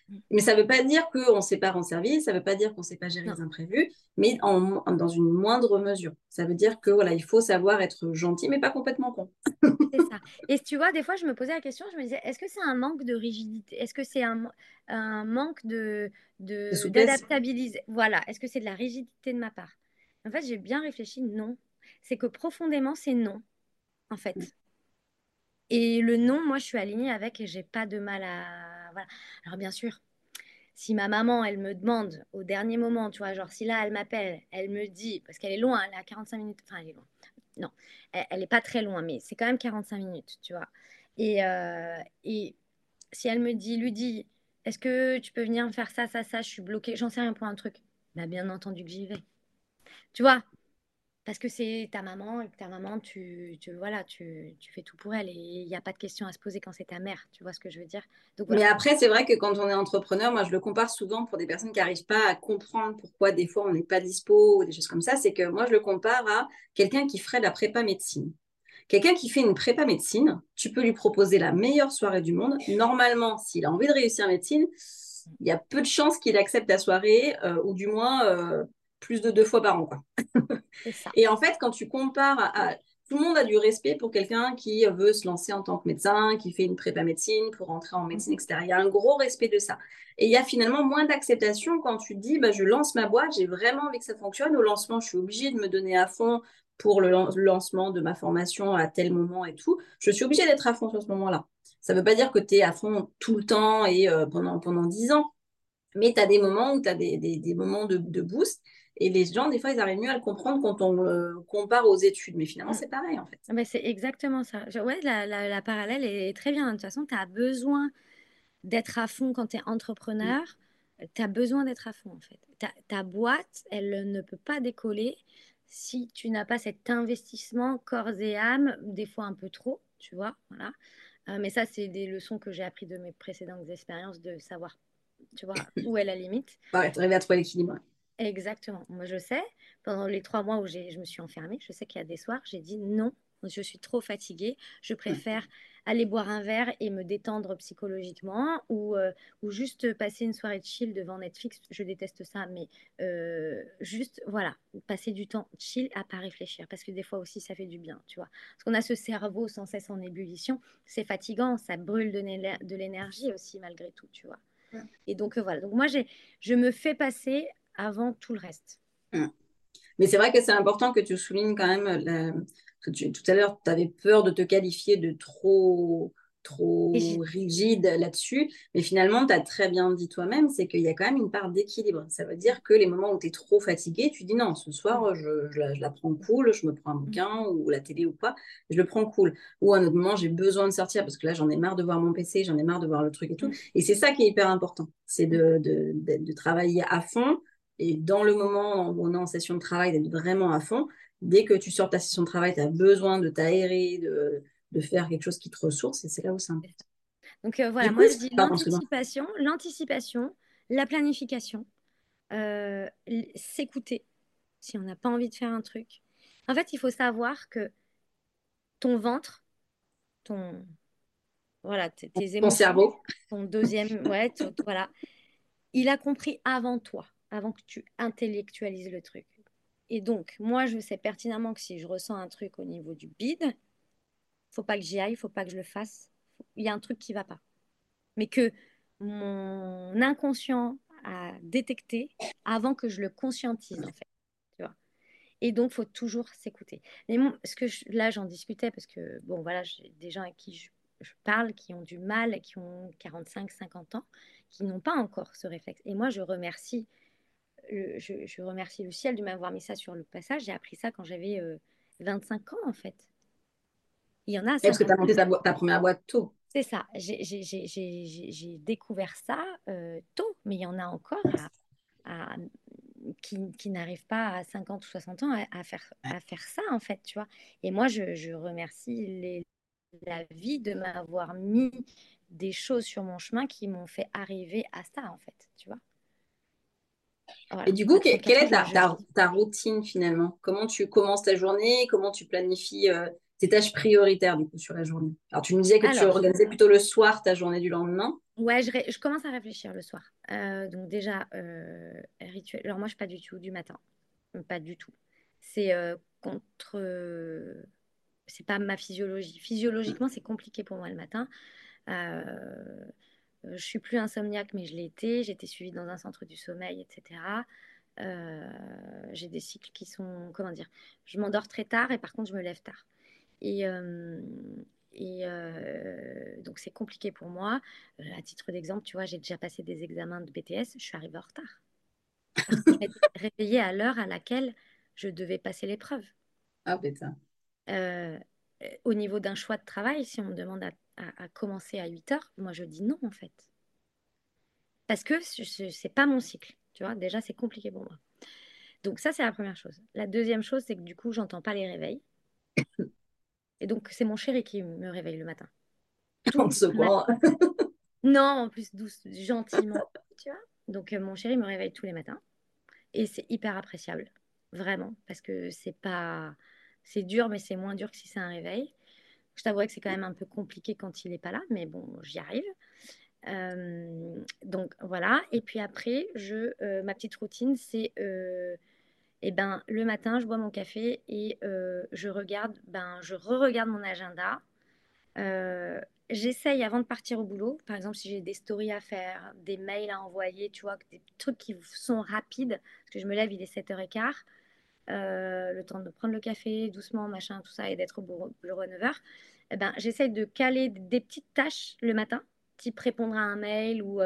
Mm. mais ça ne veut pas dire qu'on ne sait pas rendre service, ça ne veut pas dire qu'on ne sait pas gérer les imprévus, mais en, dans une moindre mesure. Ça veut dire que voilà, il faut savoir être gentil, mais pas complètement con. c'est ça. Et tu vois, des fois, je me posais la question, je me disais, est-ce que c'est un manque de rigidité Est-ce que c'est un, un, manque de d'adaptabiliser Voilà. Est-ce que c'est de la rigidité de ma part? En fait, j'ai bien réfléchi, non. C'est que profondément, c'est non, en fait. Et le non, moi, je suis alignée avec et j'ai pas de mal à. Voilà. Alors, bien sûr, si ma maman, elle me demande au dernier moment, tu vois, genre si là, elle m'appelle, elle me dit, parce qu'elle est loin, elle à 45 minutes, enfin, elle est loin. Non, elle n'est pas très loin, mais c'est quand même 45 minutes, tu vois. Et, euh, et si elle me dit, Ludie, est-ce que tu peux venir faire ça, ça, ça, je suis bloquée, j'en sais rien pour un truc. Bah, bien entendu que j'y vais. Tu vois, parce que c'est ta maman et que ta maman, tu, tu voilà, tu, tu, fais tout pour elle et il n'y a pas de question à se poser quand c'est ta mère. Tu vois ce que je veux dire? Donc, Mais après, c'est vrai que quand on est entrepreneur, moi, je le compare souvent pour des personnes qui n'arrivent pas à comprendre pourquoi des fois on n'est pas dispo ou des choses comme ça. C'est que moi, je le compare à quelqu'un qui ferait de la prépa médecine. Quelqu'un qui fait une prépa médecine, tu peux lui proposer la meilleure soirée du monde. Normalement, s'il a envie de réussir en médecine, il y a peu de chances qu'il accepte la soirée, euh, ou du moins euh, plus de deux fois par an. Quoi. Et en fait, quand tu compares à, Tout le monde a du respect pour quelqu'un qui veut se lancer en tant que médecin, qui fait une prépa médecine pour rentrer en médecine, etc. Il y a un gros respect de ça. Et il y a finalement moins d'acceptation quand tu dis bah, je lance ma boîte, j'ai vraiment envie que ça fonctionne. Au lancement, je suis obligée de me donner à fond pour le, lancement de ma formation à tel moment et tout, je suis obligée d'être à fond sur ce moment-là. Ça ne veut pas dire que tu es à fond tout le temps et euh, pendant, pendant 10 ans, mais tu as des moments où tu as des, des, moments de, de, boost. Et les gens, des fois, ils arrivent mieux à le comprendre quand on euh, compare aux études. Mais finalement, c'est pareil, en fait. Mais c'est exactement ça. Ouais, la, la, la, parallèle est très bien. De toute façon, tu as besoin d'être à fond quand tu es entrepreneur. Tu as besoin d'être à fond, en fait. Ta, ta boîte, elle ne peut pas décoller si tu n'as pas cet investissement corps et âme, des fois un peu trop, tu vois, voilà. Euh, mais ça, c'est des leçons que j'ai appris de mes précédentes expériences, de savoir, tu vois, où est la limite. Ouais, arriver à trouver l'équilibre. Exactement. Moi, je sais, pendant les trois mois où je me suis enfermée, je sais qu'il y a des soirs, j'ai dit non, je suis trop fatiguée, je préfère aller boire un verre et me détendre psychologiquement ou, euh, ou juste passer une soirée de chill devant Netflix. Je déteste ça, mais euh, juste, voilà, passer du temps chill à pas réfléchir parce que des fois aussi ça fait du bien, tu vois. Parce qu'on a ce cerveau sans cesse en ébullition, c'est fatigant, ça brûle de l'énergie aussi malgré tout, tu vois. Et donc euh, voilà, donc moi je me fais passer avant tout le reste. Mais c'est vrai que c'est important que tu soulignes quand même la, tout à l'heure, tu avais peur de te qualifier de trop, trop rigide là-dessus. Mais finalement, tu as très bien dit toi-même, c'est qu'il y a quand même une part d'équilibre. Ça veut dire que les moments où tu es trop fatigué, tu dis non, ce soir, je, la, prends cool, je me prends un mm. bouquin ou la télé ou quoi, je le prends cool. Ou à un autre moment, j'ai besoin de sortir parce que là, j'en ai marre de voir mon PC, j'en ai marre de voir le truc et tout. Mm. Et c'est ça qui est hyper important. C'est de, de, de, travailler à fond. Et dans le moment où on est en session de travail, d'être vraiment à fond dès que tu sors de ta session de travail, tu as besoin de t'aérer, de, de, faire quelque chose qui te ressource, et c'est là où c'est important. Donc euh, voilà, moi je dis l'anticipation, l'anticipation, la planification, euh, s'écouter si on n'a pas envie de faire un truc. En fait, il faut savoir que ton ventre, ton voilà, tes, émotions, ton cerveau, ton deuxième, ouais, voilà, il a compris avant toi, avant que tu intellectualises le truc. Et donc, moi, je sais pertinemment que si je ressens un truc au niveau du bide, faut pas que j'y aille, faut pas que je le fasse. Il y a un truc qui va pas. Mais que mon inconscient a détecté avant que je le conscientise, en fait. Tu vois et donc, faut toujours s'écouter. Mais ce que là, j'en discutais parce que, bon, voilà, j'ai des gens avec qui je, parle qui ont du mal, qui ont 45, 50 ans, qui n'ont pas encore ce réflexe. Et moi, je remercie je, remercie le ciel de m'avoir mis ça sur le passage. J'ai appris ça quand j'avais 25 euh, ans, en fait. Il y en a. Parce que tu as monté ta, première boîte tôt. C'est ça. J'ai découvert ça euh, tôt, mais il y en a encore à, qui, qui n'arrivent pas à 50 ou 60 ans à, faire, à faire ça, en fait, tu vois. Et moi, je, remercie les, la vie de m'avoir mis des choses sur mon chemin qui m'ont fait arriver à ça, en fait, tu vois. Et du coup, quelle est ta, routine finalement? Comment tu commences ta journée? Comment tu planifies euh, tes tâches prioritaires du coup sur la journée? Alors, tu nous disais que tu organisais plutôt le soir ta journée du lendemain. Ouais, je, commence à réfléchir le soir. Euh, donc déjà, euh, rituel. Alors moi, je suis pas du tout du matin. Pas du tout. C'est contre... c'est pas ma physiologie. Physiologiquement, c'est compliqué pour moi le matin. Euh, je suis plus insomniaque, mais je l'étais. J'étais suivie dans un centre du sommeil, etc. Euh, j'ai des cycles qui sont, comment dire, je m'endors très tard et par contre je me lève tard. Et, euh, et donc c'est compliqué pour moi. à titre d'exemple, tu vois, j'ai déjà passé des examens de BTS, je suis arrivée en retard. Parce que réveillée à l'heure à laquelle je devais passer l'épreuve. Ah putain. au niveau d'un choix de travail, si on me demande à, commencer à 8 heures, moi je dis non en fait. Parce que ce n'est pas mon cycle. Tu vois, déjà c'est compliqué pour moi. Donc ça, c'est la première chose. La deuxième chose, c'est que du coup, j'entends pas les réveils. Et donc, c'est mon chéri qui me réveille le matin. Tout Non, en plus, douce, gentiment. tu vois donc, euh, mon chéri me réveille tous les matins. Et c'est hyper appréciable. Vraiment. Parce que c'est pas. C'est dur, mais c'est moins dur que si c'est un réveil. Je t'avouerai que c'est quand même un peu compliqué quand il n'est pas là, mais bon, j'y arrive. Euh, donc voilà. Et puis après, euh, ma petite routine, c'est et ben, le matin, je bois mon café et euh, je regarde, ben, je re-regarde mon agenda. Euh, j'essaye avant de partir au boulot, par exemple, si j'ai des stories à faire, des mails à envoyer, tu vois, des trucs qui sont rapides, parce que je me lève, il est 7h15, euh, le temps de prendre le café doucement, machin, tout ça, et d'être au bureau, à 9h. Eh ben, de caler des petites tâches le matin, type répondre à un mail ou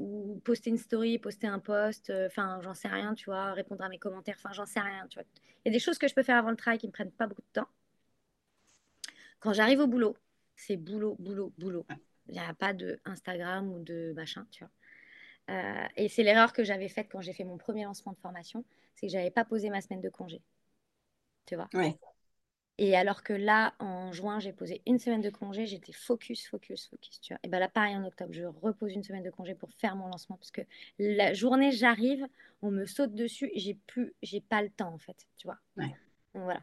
ou poster une story, poster un post, euh, enfin, j'en sais rien, tu vois, répondre à mes commentaires, enfin, j'en sais rien, tu vois. Il y a des choses que je peux faire avant le travail qui ne me prennent pas beaucoup de temps. Quand j'arrive au boulot, c'est boulot, boulot, boulot. Il n'y a pas de Instagram ou de machin, tu vois. Euh, et c'est l'erreur que j'avais faite quand j'ai fait mon premier lancement de formation, c'est que j'avais pas posé ma semaine de congé. Tu vois? Ouais. Et alors que là, en juin, j'ai posé une semaine de congé, j'étais focus, focus, focus. Tu vois. Et bien là, pareil en octobre, je repose une semaine de congé pour faire mon lancement parce que la journée, j'arrive, on me saute dessus, j'ai plus, j'ai pas le temps en fait, tu vois. voilà.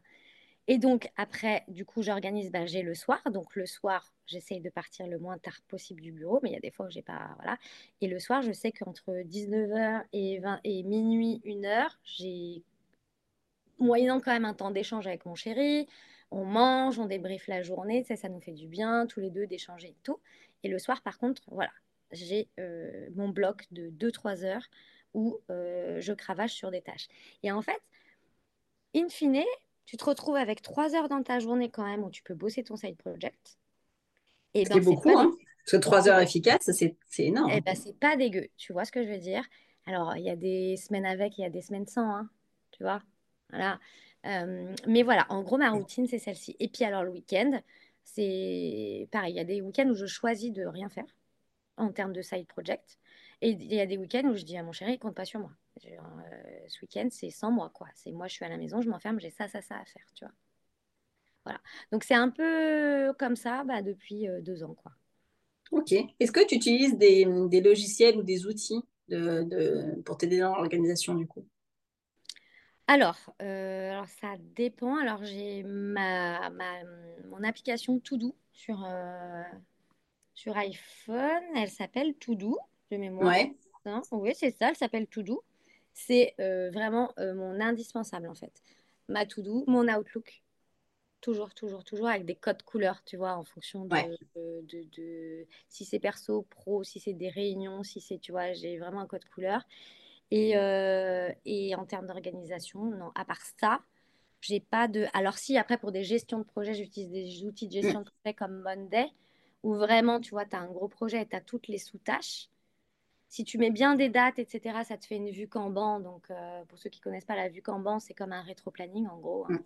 Et donc après, du coup, j'organise, ben, j'ai le soir. Donc le soir, j'essaye de partir le moins tard possible du bureau, mais il y a des fois où j'ai pas, voilà. Et le soir, je sais qu'entre 19h et, 20, et minuit, 1h, j'ai moyennant quand même un temps d'échange avec mon chéri. On mange, on débriefe la journée, ça, ça nous fait du bien, tous les deux, d'échanger et tout. Et le soir, par contre, voilà, j'ai euh, mon bloc de 2-3 heures où euh, je cravache sur des tâches. Et en fait, in fine, tu te retrouves avec 3 heures dans ta journée quand même où tu peux bosser ton side project. Et c'est ben, beaucoup, hein Parce que 3 heures efficaces, c'est énorme. Et eh ben, c'est pas dégueu, tu vois ce que je veux dire? Alors, il y a des semaines avec, il y a des semaines sans, hein, tu vois? Voilà. Euh, mais voilà, en gros, ma routine, c'est celle-ci. Et puis alors, le week-end, c'est pareil. Il y a des week-ends où je choisis de rien faire en termes de side project. Et il y a des week-ends où je dis à mon chéri, compte pas sur moi. Euh, ce week-end, c'est sans moi, quoi. C'est moi, je suis à la maison, je m'enferme, j'ai ça, ça, ça à faire, tu vois. Voilà. Donc, c'est un peu comme ça bah, depuis euh, deux ans, quoi. Ok. Est-ce que tu utilises des, des, logiciels ou des outils de, de, pour t'aider dans l'organisation, du coup? Alors, euh, alors, ça dépend. Alors, j'ai ma, mon application Todo sur, sur iPhone. Elle s'appelle Todo de mémoire. Ouais. oui, c'est ça, elle s'appelle Todo. C'est euh, vraiment mon indispensable en fait. Ma Todo, mon Outlook. Toujours, toujours, toujours avec des codes couleurs, tu vois, en fonction de, de, de si c'est perso, pro, si c'est des réunions, si c'est, tu vois, j'ai vraiment un code couleur. Et, euh, et en termes d'organisation, non, à part ça, j'ai pas de. Alors, si après, pour des gestions de projet, j'utilise des outils de gestion de projet comme Monday, où vraiment, tu vois, tu as un gros projet et tu as toutes les sous-tâches. Si tu mets bien des dates, etc., ça te fait une vue Kanban. Donc, euh, pour ceux qui connaissent pas la vue Kanban, c'est comme un rétro-planning, en gros. Hein. Mm.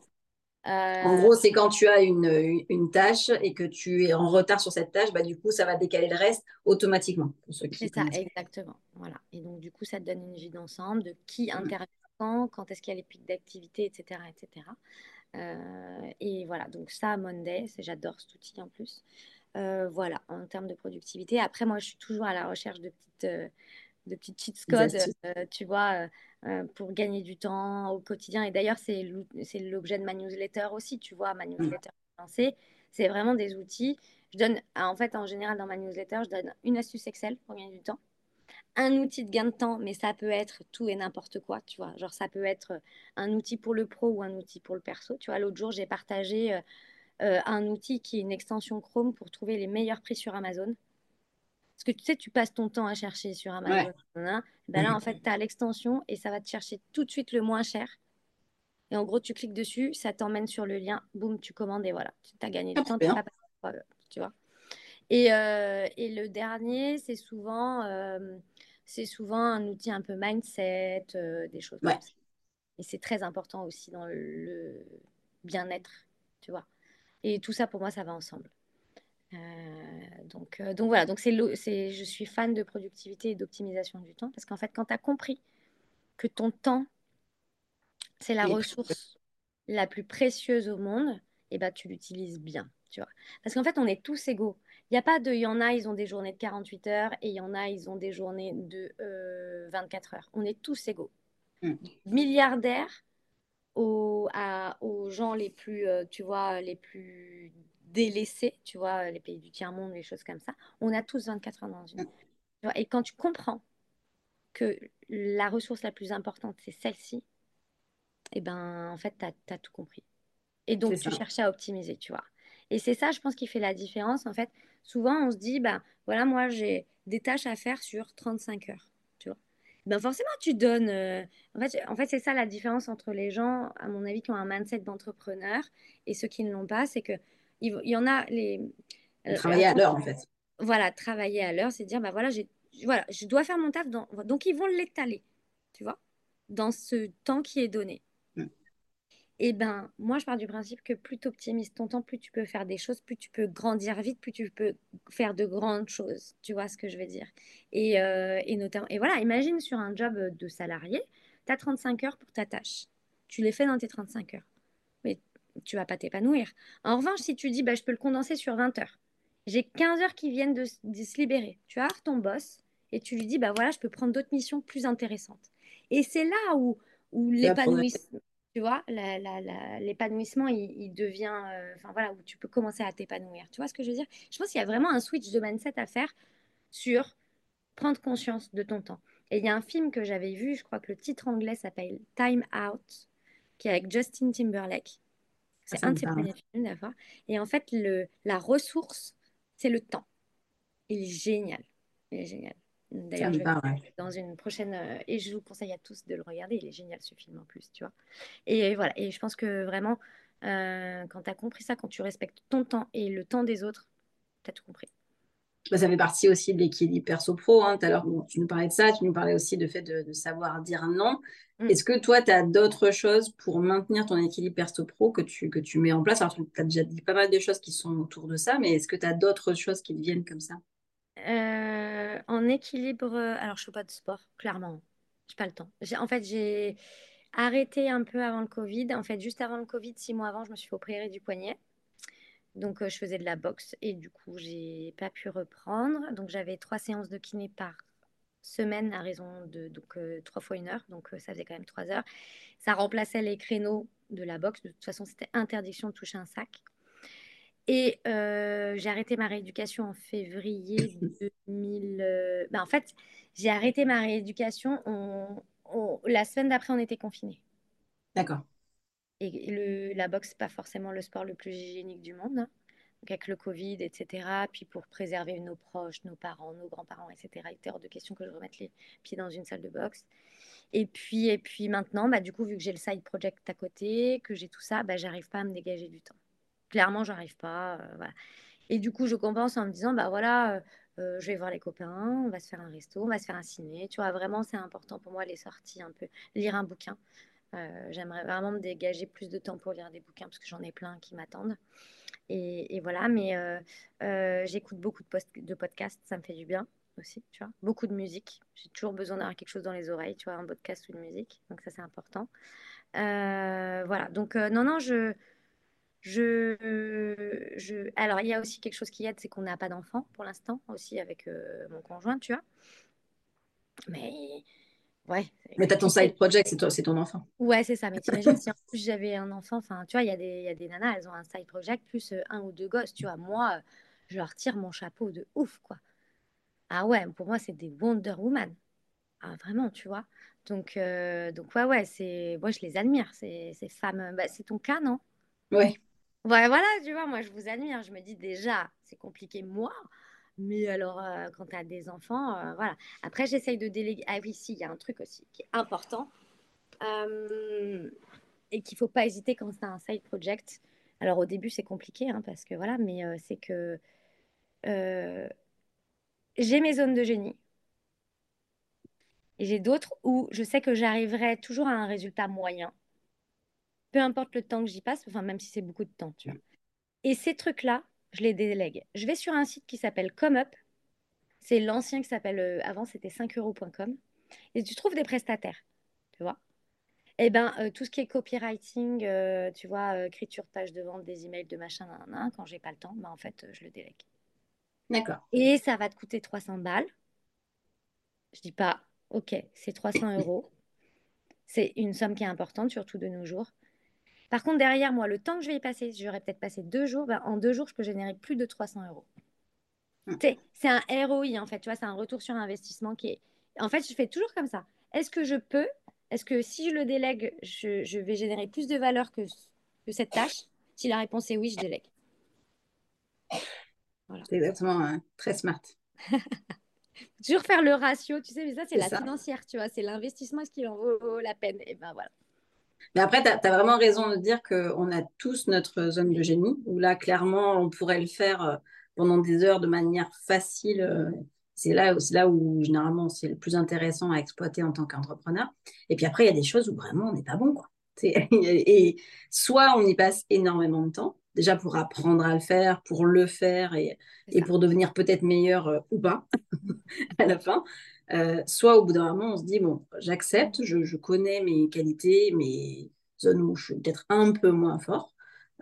Euh, en gros, c'est quand tu as une, une, tâche et que tu es en retard sur cette tâche, bah, du coup, ça va décaler le reste automatiquement. C'est ça, exactement. Voilà. Et donc, du coup, ça te donne une vue d'ensemble de qui mmh. intervient quand, quand est-ce qu'il y a les pics d'activité, etc. etc. Euh, et voilà, donc ça, Monday, j'adore cet outil en plus. Euh, voilà, en termes de productivité. Après, moi, je suis toujours à la recherche de petites, de petites cheats codes, tu vois euh, pour gagner du temps au quotidien. Et d'ailleurs, c'est l'objet de ma newsletter aussi, tu vois, ma newsletter lancée. C'est vraiment des outils. Je donne, en fait, en général, dans ma newsletter, je donne une astuce Excel pour gagner du temps, un outil de gain de temps, mais ça peut être tout et n'importe quoi, tu vois. Genre, ça peut être un outil pour le pro ou un outil pour le perso. Tu vois, l'autre jour, j'ai partagé euh, euh, un outil qui est une extension Chrome pour trouver les meilleurs prix sur Amazon. Parce que tu sais, tu passes ton temps à chercher sur Amazon. Ben là, en fait, tu as l'extension et ça va te chercher tout de suite le moins cher. Et en gros, tu cliques dessus, ça t'emmène sur le lien, boum, tu commandes et voilà, tu as gagné du temps, tu tu vois. Et, euh, et, le dernier, c'est souvent, euh, c'est souvent un outil un peu mindset, euh, des choses comme ça. Et c'est très important aussi dans le bien-être, tu vois. Et tout ça, pour moi, ça va ensemble. Euh, donc, euh, donc voilà, donc c'est, je suis fan de productivité et d'optimisation du temps parce qu'en fait, quand tu as compris que ton temps, c'est la ressource la plus précieuse au monde, et eh ben, tu l'utilises bien. Tu vois parce qu'en fait, on est tous égaux. Il n'y a pas de, il y en a, ils ont des journées de 48 heures et il y en a, ils ont des journées de 24 heures. On est tous égaux. Mm. Milliardaires aux, aux gens les plus, euh, tu vois, les plus délaissés, tu vois, les pays du tiers-monde, les choses comme ça, on a tous 24 heures dans une. Et quand tu comprends que la ressource la plus importante, c'est celle-ci, et eh ben, en fait, tu as, tout compris. Et donc, tu cherches à optimiser, tu vois. Et c'est ça, je pense, qui fait la différence. En fait, souvent, on se dit, bah, voilà, moi, j'ai des tâches à faire sur 35 heures ben forcément, tu donnes. Euh, en fait, en fait c'est ça la différence entre les gens, à mon avis, qui ont un mindset d'entrepreneur et ceux qui ne l'ont pas. C'est qu'il il y en a les. Euh, travailler à l'heure, en fait. Voilà, travailler à l'heure, c'est dire, ben voilà, voilà, je dois faire mon taf. Dans... Donc, ils vont l'étaler, tu vois, dans ce temps qui est donné. Eh ben, moi, je pars du principe que plus tu optimises ton temps, plus tu peux faire des choses, plus tu peux grandir vite, plus tu peux faire de grandes choses. Tu vois ce que je veux dire? Et, euh, et, notamment, et voilà, imagine sur un job de salarié, tu as 35 heures pour ta tâche. Tu les fais dans tes 35 heures. Mais tu vas pas t'épanouir. En revanche, si tu dis, bah, je peux le condenser sur 20 heures, j'ai 15 heures qui viennent de, se libérer. Tu as ton boss et tu lui dis, bah voilà, je peux prendre d'autres missions plus intéressantes. Et c'est là où, où l'épanouissement tu vois, l'épanouissement, il, devient, euh, enfin voilà, où tu peux commencer à t'épanouir. Tu vois ce que je veux dire? Je pense qu'il y a vraiment un switch de mindset à faire sur prendre conscience de ton temps. Et il y a un film que j'avais vu, je crois que le titre anglais s'appelle Time Out, qui est avec Justin Timberlake. C'est ah, un de ses premiers films, d'accord Et en fait, le, la ressource, c'est le temps. Il est génial. Il est génial. D'ailleurs, je vais dans une prochaine. Euh, et je vous conseille à tous de le regarder. Il est génial ce film en plus, tu vois. Et voilà. Et je pense que vraiment, euh, quand tu as compris ça, quand tu respectes ton temps et le temps des autres, tu as tout compris. Bah, ça fait partie aussi de l'équilibre perso-pro. Hein. Tout à l'heure, tu nous parlais de ça. Tu nous parlais aussi de fait de, savoir dire non. Mm. Est-ce que toi, tu as d'autres choses pour maintenir ton équilibre perso-pro que tu, que tu mets en place? Alors, tu as déjà dit pas mal de choses qui sont autour de ça, mais est-ce que tu as d'autres choses qui te viennent comme ça? Euh, en équilibre, alors je fais pas de sport, clairement. J'ai pas le temps. En fait, j'ai arrêté un peu avant le Covid. En fait, juste avant le Covid, six mois avant, je me suis opérer du poignet. Donc, euh, je faisais de la boxe et du coup, j'ai pas pu reprendre. Donc, j'avais trois séances de kiné par semaine à raison de donc euh, trois fois une heure. Donc, ça faisait quand même trois heures. Ça remplaçait les créneaux de la boxe. De toute façon, c'était interdiction de toucher un sac. Et euh, j'ai arrêté ma rééducation en février 2000. Euh, ben, en fait, j'ai arrêté ma rééducation. La semaine d'après, on était confinés. D'accord. Et le... la boxe, pas forcément le sport le plus hygiénique du monde. Hein. Donc avec le Covid, etc. Puis pour préserver nos proches, nos parents, nos grands-parents, etc. Il était hors de question que je remette les pieds dans une salle de boxe. Et puis, et puis maintenant, bah, du coup, vu que j'ai le side project à côté, que j'ai tout ça, bah, j'arrive pas à me dégager du temps clairement, j'arrive pas. Euh, et du coup, je compense en me disant, bah voilà, euh, euh, je vais voir les copains, on va se faire un resto, on va se faire un ciné. Tu vois, vraiment, c'est important pour moi les sorties un peu, lire un bouquin. J'aimerais vraiment me dégager plus de temps pour lire des bouquins parce que j'en ai plein qui m'attendent. Et, voilà, mais j'écoute beaucoup de, de podcasts, ça me fait du bien aussi, tu vois. Beaucoup de musique. J'ai toujours besoin d'avoir quelque chose dans les oreilles, tu vois, un podcast ou une musique. Donc ça, c'est important. voilà, donc non, non, je, je, je... Alors, il y a aussi quelque chose qui aide, c'est qu'on n'a pas d'enfant pour l'instant, aussi avec euh, mon conjoint, tu vois. Mais ouais. Mais tu as ton side project, c'est ton enfant. Ouais, c'est ça. Mais t'imagines si en plus j'avais un enfant, enfin, tu vois, il y, a des, y a des nanas, elles ont un side project plus euh, un ou deux gosses, tu vois. Moi, euh, je leur tire mon chapeau de ouf, quoi. Ah ouais, pour moi, c'est des Wonder Woman. Ah, vraiment, tu vois. Donc, donc ouais, ouais, c'est... moi, je les admire, ces, ces femmes. Bah, c'est ton cas, non? Ouais. Voilà, tu vois, moi je vous admire. Je me dis déjà, c'est compliqué moi, mais alors euh, quand tu as des enfants, euh, voilà. Après, j'essaye de déléguer. Ah oui, il y a un truc aussi qui est important euh, et qu'il faut pas hésiter quand c'est un side project. Alors au début, c'est compliqué hein, parce que voilà, mais c'est que j'ai mes zones de génie. Et j'ai d'autres où je sais que j'arriverai toujours à un résultat moyen peu importe le temps que j'y passe, enfin, même si c'est beaucoup de temps, tu vois. Et ces trucs-là, je les délègue. Je vais sur un site qui s'appelle ComeUp. C'est l'ancien qui s'appelle, euh, avant c'était 5euros.com. Et tu trouves des prestataires, tu vois. Et eh ben, euh, tout ce qui est copywriting, euh, tu vois, écriture de page de vente, des emails, de machin, quand j'ai pas le temps, ben, en fait, je le délègue. D'accord. Et ça va te coûter 300 balles. Je dis pas, ok, c'est 300 euros. C'est une somme qui est importante, surtout de nos jours. Par contre, derrière moi, le temps que je vais y passer, j'aurais peut-être passé deux jours, ben, en deux jours, je peux générer plus de 300 euros. Hmm. C'est un ROI, en fait, tu vois, c'est un retour sur investissement qui est... En fait, je fais toujours comme ça. Est-ce que je peux, est-ce que si je le délègue, je, vais générer plus de valeur que, que cette tâche? Si la réponse est oui, je délègue. C'est exactement hein, très smart. toujours faire le ratio, tu sais, mais ça, c'est la financière, tu vois, c'est l'investissement, est-ce qu'il en vaut la peine? Et ben voilà. Mais après, tu as, vraiment raison de dire qu'on a tous notre zone de génie, où là, clairement, on pourrait le faire euh, pendant des heures de manière facile. Euh, c'est là, là où, généralement, c'est le plus intéressant à exploiter en tant qu'entrepreneur. Et puis après, il y a des choses où vraiment, on n'est pas bon. Quoi. Et soit on y passe énormément de temps, déjà pour apprendre à le faire, pour le faire et, et pour devenir peut-être meilleur euh, ou pas à la fin. Euh, soit au bout d'un moment, on se dit, bon, j'accepte, je, connais mes qualités, mes zones où je suis peut-être un peu moins fort.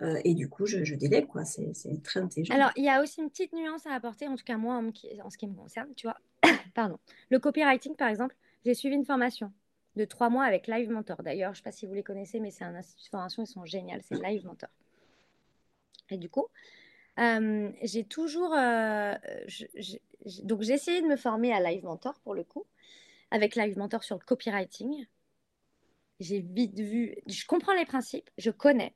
Euh, et du coup, je, délègue, quoi. C'est très intelligent. Alors, il y a aussi une petite nuance à apporter, en tout cas moi, en, ce qui me concerne, tu vois. Pardon. Le copywriting, par exemple, j'ai suivi une formation de trois mois avec Live Mentor. D'ailleurs, je ne sais pas si vous les connaissez, mais c'est un institut de formation, ils sont géniaux, c'est Live Mentor. Et du coup, euh, j'ai toujours. Euh, donc, j'ai essayé de me former à Live Mentor pour le coup, avec Live Mentor sur le copywriting. J'ai vite vu. Je comprends les principes, je connais,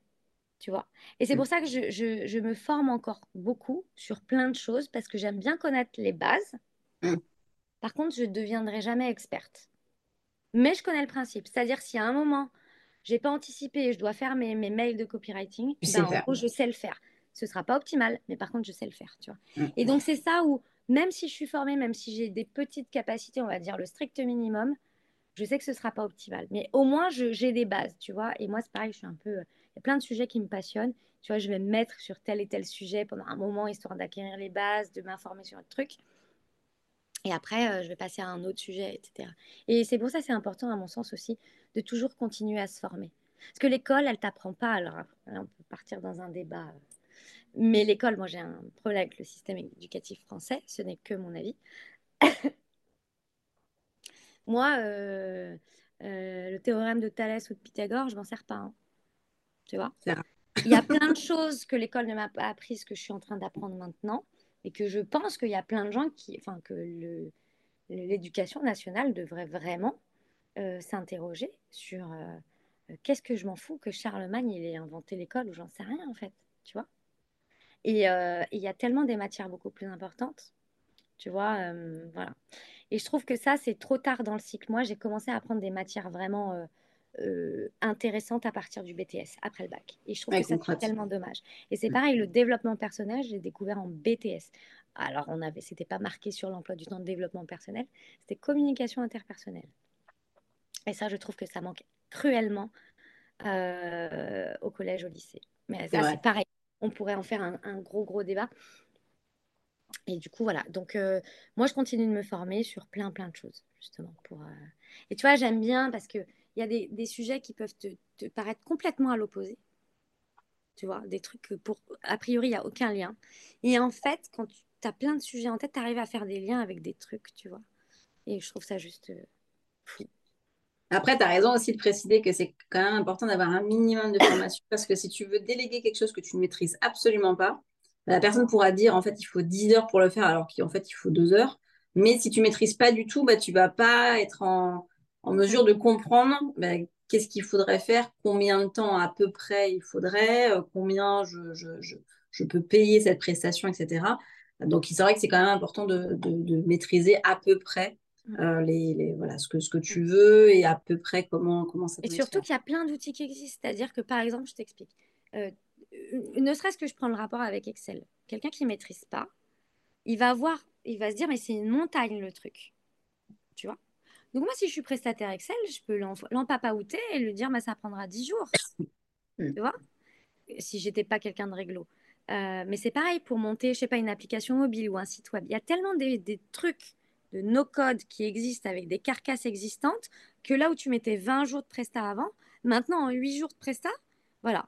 tu vois. Et c'est pour mm. ça que je, me forme encore beaucoup sur plein de choses parce que j'aime bien connaître les bases. Mm. Par contre, je ne deviendrai jamais experte. Mais je connais le principe. C'est-à-dire, si à un moment, j'ai pas anticipé et je dois faire mes, mes mails de copywriting, ben, en gros, je sais le faire. Ce sera pas optimal, mais par contre, je sais le faire, tu vois. Mm. Et donc, c'est ça où, même si je suis formée, même si j'ai des petites capacités, on va dire le strict minimum, je sais que ce sera pas optimal. Mais au moins, j'ai des bases, tu vois. Et moi, c'est pareil, je suis un peu. Il y a plein de sujets qui me passionnent. Tu vois, je vais me mettre sur tel et tel sujet pendant un moment, histoire d'acquérir les bases, de m'informer sur un truc. Et après, euh, je vais passer à un autre sujet, etc. Et c'est pour ça c'est important, à mon sens aussi, de toujours continuer à se former. Parce que l'école, elle t'apprend pas. Alors, on peut partir dans un débat. Mais l'école, moi, j'ai un problème avec le système éducatif français. Ce n'est que mon avis. moi, euh, euh, le théorème de Thalès ou de Pythagore, je m'en sers pas. Hein. Tu vois? Il y a plein de choses que l'école ne m'a pas apprises que je suis en train d'apprendre maintenant et que je pense qu'il y a plein de gens qui, enfin, que l'éducation nationale devrait vraiment euh, s'interroger sur euh, qu'est-ce que je m'en fous que Charlemagne il ait inventé l'école ou j'en sais rien en fait, tu vois? Et il y a tellement des matières beaucoup plus importantes, tu vois, voilà. Et je trouve que ça c'est trop tard dans le cycle. Moi j'ai commencé à apprendre des matières vraiment euh, intéressante à partir du BTS après le bac. Et je trouve que c'est tellement dommage. Et c'est mm. pareil, le développement personnel, j'ai découvert en BTS. Alors, on avait, c'était pas marqué sur l'emploi du temps de développement personnel, c'était communication interpersonnelle. Et ça, je trouve que ça manque cruellement euh, au collège, au lycée. Mais ça, c'est pareil. On pourrait en faire un, gros, gros débat. Et du coup, voilà. Donc, euh, moi, je continue de me former sur plein, plein de choses, justement. Pour, Et tu vois, j'aime bien parce que il y a des, sujets qui peuvent te, paraître complètement à l'opposé. Tu vois, des trucs que pour, a priori, il n'y a aucun lien. Et en fait, quand tu as plein de sujets en tête, tu arrives à faire des liens avec des trucs, tu vois. Et je trouve ça juste euh, fou. Après, tu as raison aussi de préciser que c'est quand même important d'avoir un minimum de formation parce que si tu veux déléguer quelque chose que tu ne maîtrises absolument pas, la personne pourra dire en fait il faut 10 heures pour le faire alors qu'en fait il faut 2 heures. Mais si tu maîtrises pas du tout, bah, tu vas pas être en, mesure de comprendre ben, qu'est-ce qu'il faudrait faire, combien de temps à peu près il faudrait, euh, combien je, peux payer cette prestation, etc. Donc, c'est vrai que c'est quand même important de, de, maîtriser à peu près. Euh, les, les, voilà, ce, que, ce que tu mm. veux et à peu près comment, comment ça Et surtout qu'il y a plein d'outils qui existent. C'est-à-dire que, par exemple, je t'explique. Euh, ne serait-ce que je prends le rapport avec Excel. Quelqu'un qui ne maîtrise pas, il va voir, il va se dire, mais c'est une montagne le truc. Tu vois? Donc moi, si je suis prestataire Excel, je peux l'empapaouter et lui dire, bah, ça prendra 10 jours. Hmm. tu vois? Si j'étais pas quelqu'un de réglo. Euh, mais c'est pareil pour monter, je sais pas, une application mobile ou un site web. Il y a tellement des, des trucs de no-code qui existent avec des carcasses existantes que là où tu mettais 20 jours de presta avant, maintenant en 8 jours de presta, voilà.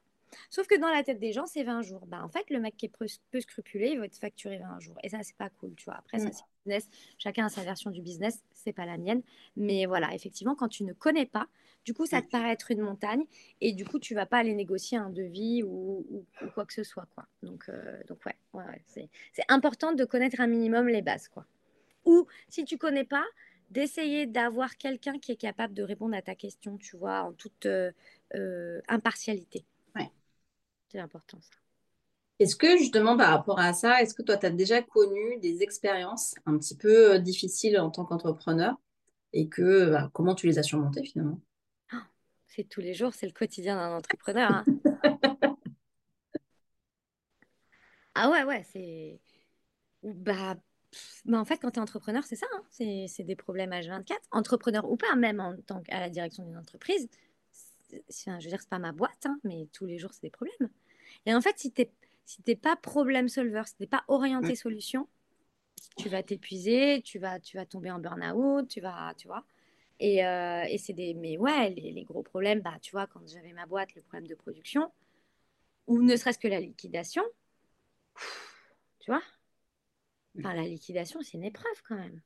Sauf que dans la tête des gens, c'est 20 jours. Bah, en fait, le mec qui est peu scrupuleux, il va te facturer 20 jours. Et ça, c'est pas cool, tu vois. Après, ça, mm. c'est business. Chacun a sa version du business. C'est pas la mienne. Mais voilà, effectivement, quand tu ne connais pas, du coup, ça te paraît être une montagne. Et du coup, tu vas pas aller négocier un devis ou, quoi que ce soit, quoi. Donc, euh, donc ouais, ouais, c'est important de connaître un minimum les bases, quoi. Ou si tu connais pas, d'essayer d'avoir quelqu'un qui est capable de répondre à ta question, tu vois, en toute euh, euh, impartialité. Ouais. C'est important ça. Est-ce que justement par rapport à ça, est-ce que toi tu as déjà connu des expériences un petit peu euh, difficiles en tant qu'entrepreneur et que bah, comment tu les as surmontées finalement? Oh, C'est tous les jours, c'est le quotidien d'un entrepreneur. Hein. ah ouais, ouais, c'est. Bah, mais en fait, quand tu es entrepreneur, c'est ça. Hein. C'est des problèmes H24. Entrepreneur ou pas, même en tant qu'à la direction d'une entreprise. je veux dire, c'est pas ma boîte, hein, mais tous les jours, c'est des problèmes. Et en fait, si tu n'es si pas problème solver, si tu n'es pas orienté solution, tu vas t'épuiser, tu vas, tu vas tomber en burn-out, tu vas, tu vois. Et, euh, et c'est des. Mais ouais, les, les, gros problèmes, bah, tu vois, quand j'avais ma boîte, le problème de production, ou ne serait-ce que la liquidation, tu vois, Enfin, la liquidation, c'est une épreuve quand même.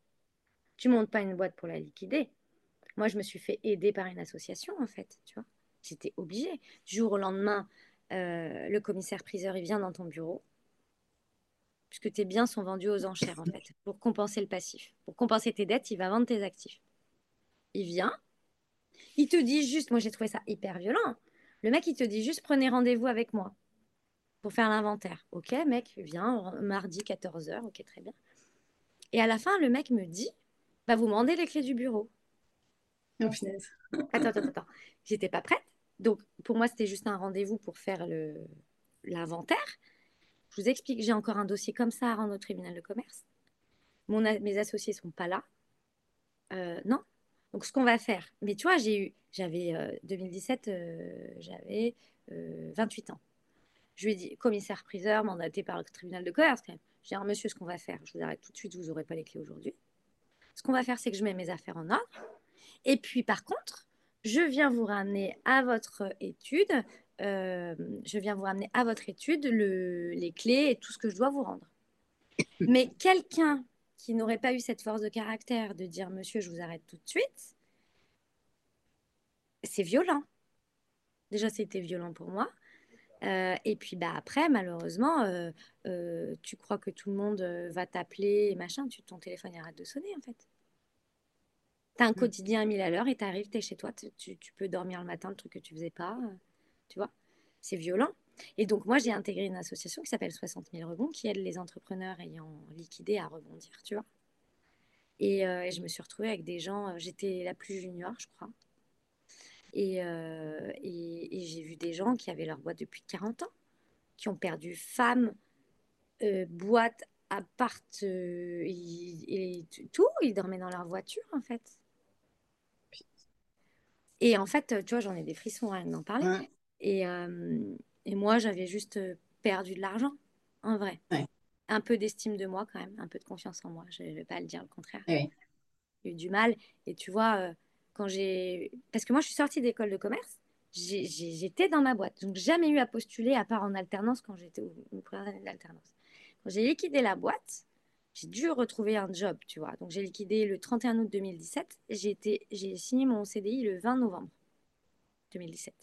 Tu montes pas une boîte pour la liquider. Moi, je me suis fait aider par une association, en fait, tu vois. J'étais obligée. Du jour au lendemain, euh, le commissaire priseur, il vient dans ton bureau. Puisque tes biens sont vendus aux enchères, en fait, pour compenser le passif. Pour compenser tes dettes, il va vendre tes actifs. Il vient, il te dit juste, moi j'ai trouvé ça hyper violent. Le mec, il te dit juste, prenez rendez-vous avec moi pour faire l'inventaire. Ok, mec, viens, mardi 14h, ok, très bien. Et à la fin, le mec me dit, bah, vous demandez les clés du bureau. Oh, attends, attends, attends. J'étais pas prête. Donc, pour moi, c'était juste un rendez-vous pour faire l'inventaire. Je vous explique, j'ai encore un dossier comme ça à rendre au tribunal de commerce. Mon, mes associés sont pas là. Euh, non. Donc, ce qu'on va faire. Mais tu vois, j'ai eu, j'avais 2017, euh, euh, j'avais 28 ans. Je lui ai dit, commissaire priseur, mandaté par le tribunal de commerce quand même. Je lui ai dit, monsieur, ce qu'on va faire, je vous arrête tout de suite, vous n'aurez pas les clés aujourd'hui. Ce qu'on va faire, c'est que je mets mes affaires en ordre. Et puis, par contre, je viens vous ramener à votre étude, euh, je viens vous ramener à votre étude les clés et tout ce que je dois vous rendre. Mais quelqu'un qui n'aurait pas eu cette force de caractère de dire, monsieur, je vous arrête tout de suite, c'est violent. Déjà, c'était violent pour moi. Euh, et puis bah, après, malheureusement, euh, euh, tu crois que tout le monde va t'appeler et machin, tu, ton téléphone arrête de sonner en fait. Tu as un mmh. quotidien à 1000 à l'heure et tu arrives, tu es chez toi, tu, peux dormir le matin, le truc que tu faisais pas, tu vois. C'est violent. Et donc moi, j'ai intégré une association qui s'appelle 60 000 rebonds qui aide les entrepreneurs ayant liquidé à rebondir, tu vois. Et, et je me suis retrouvée avec des gens, j'étais la plus junior, je crois. Euh, et, et, j'ai vu des gens qui avaient leur boîte depuis 40 ans, qui ont perdu femme, euh, boîte, appart euh, et, tout. Ils dormaient dans leur voiture, en fait. Et en fait, tu vois, j'en ai des frissons rien d'en parler. Et, et, moi, j'avais juste perdu de l'argent, en vrai. Un peu d'estime de moi, quand même, un peu de confiance en moi. Je ne vais pas le dire le contraire. J'ai eu du mal. Et tu vois Parce que moi, je suis sortie d'école de commerce, j'étais dans ma boîte. Donc, jamais eu à postuler à part en alternance quand j'étais au première année d'alternance. Quand j'ai liquidé la boîte, j'ai dû retrouver un job, tu vois. Donc, j'ai liquidé le 31 août 2017. J'ai, été... signé mon CDI le 20 novembre 2017.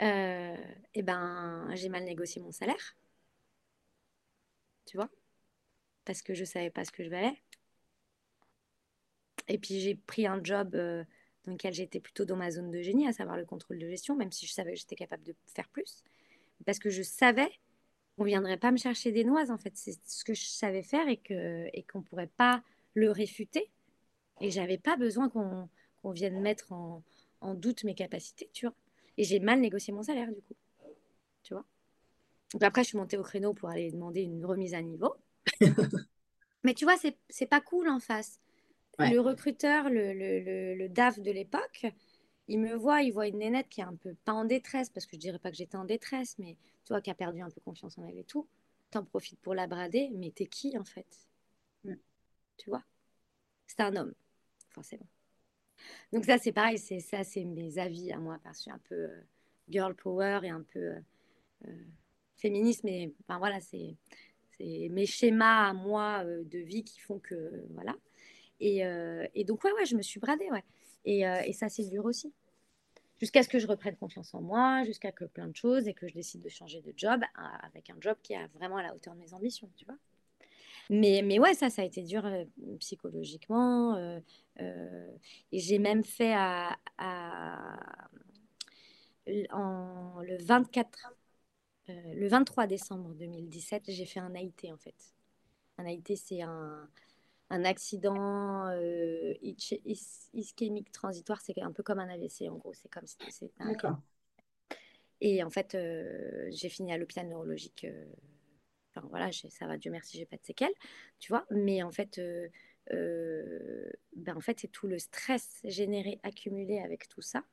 Euh, et ben, j'ai mal négocié mon salaire. Tu vois? Parce que je savais pas ce que je valais. Et puis j'ai pris un job euh, dans lequel j'étais plutôt dans ma zone de génie, à savoir le contrôle de gestion, même si je savais que j'étais capable de faire plus. Parce que je savais qu'on ne viendrait pas me chercher des noises, en fait. C'est ce que je savais faire et qu'on et qu'on ne pourrait pas le réfuter. Et j'avais pas besoin qu'on vienne mettre en, en, doute mes capacités, tu vois. Et j'ai mal négocié mon salaire, du coup. Tu vois. Donc après, je suis montée au créneau pour aller demander une remise à niveau. Mais tu vois, c'est pas cool en face. Le recruteur, le, le, le, DAF de l'époque, il me voit, il voit une nénette qui est un peu, pas en détresse, parce que je dirais pas que j'étais en détresse, mais tu vois, qui a perdu un peu confiance en elle et tout. T'en profites pour la brader, mais t'es qui en fait? Mm. Tu vois? C'est un homme, forcément. Donc ça, c'est pareil, c'est ça, c'est mes avis à moi, parce que je suis un peu euh, girl power et un peu euh, euh, féministe, mais enfin voilà, c'est mes schémas à moi de vie qui font que voilà. Et, et, donc ouais, ouais, je me suis bradée, ouais. Et, et ça, c'est dur aussi. Jusqu'à ce que je reprenne confiance en moi, jusqu'à que plein de choses et que je décide de changer de job avec un job qui est vraiment à la hauteur de mes ambitions, tu vois. Mais, mais ouais, ça, ça a été dur euh, psychologiquement. Euh, euh, et j'ai même fait à, en, le 24, le 23 décembre 2017, j'ai fait un AIT en fait. Un AIT, c'est un, un accident ischémique transitoire, c'est un peu comme un AVC en gros. C'est comme c'est D'accord. Et en fait, j'ai fini à l'hôpital neurologique Enfin voilà, ça va, Dieu merci, j'ai pas de séquelles, tu vois. Mais en fait, euh, euh, ben en fait, c'est tout le stress généré, accumulé avec tout ça,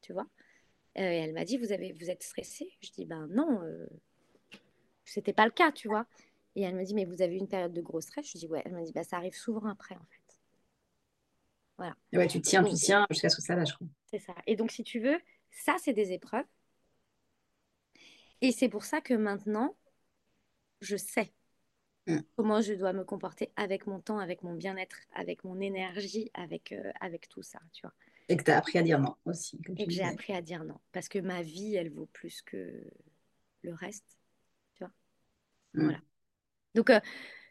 tu vois. Euh, et elle m'a dit, vous avez, vous êtes stressée? Je dis, ben non, c'était pas le cas, tu vois. Et elle me dit, mais vous avez eu une période de gros stress? Je dis, ouais. Elle m'a dit, bah ça arrive souvent après, en fait. Voilà. ouais, tu tiens, tu tiens jusqu'à ce que ça lâche. C'est ça. Et donc, si tu veux, ça, c'est des épreuves. Et c'est pour ça que maintenant, je sais mm. comment je dois me comporter avec mon temps, avec mon bien-être, avec mon énergie, avec, euh, avec tout ça, tu vois. Et que tu as appris à dire non aussi. et que j'ai appris à dire non. Parce que ma vie, elle vaut plus que le reste, tu vois. Mm. Voilà. Donc, euh,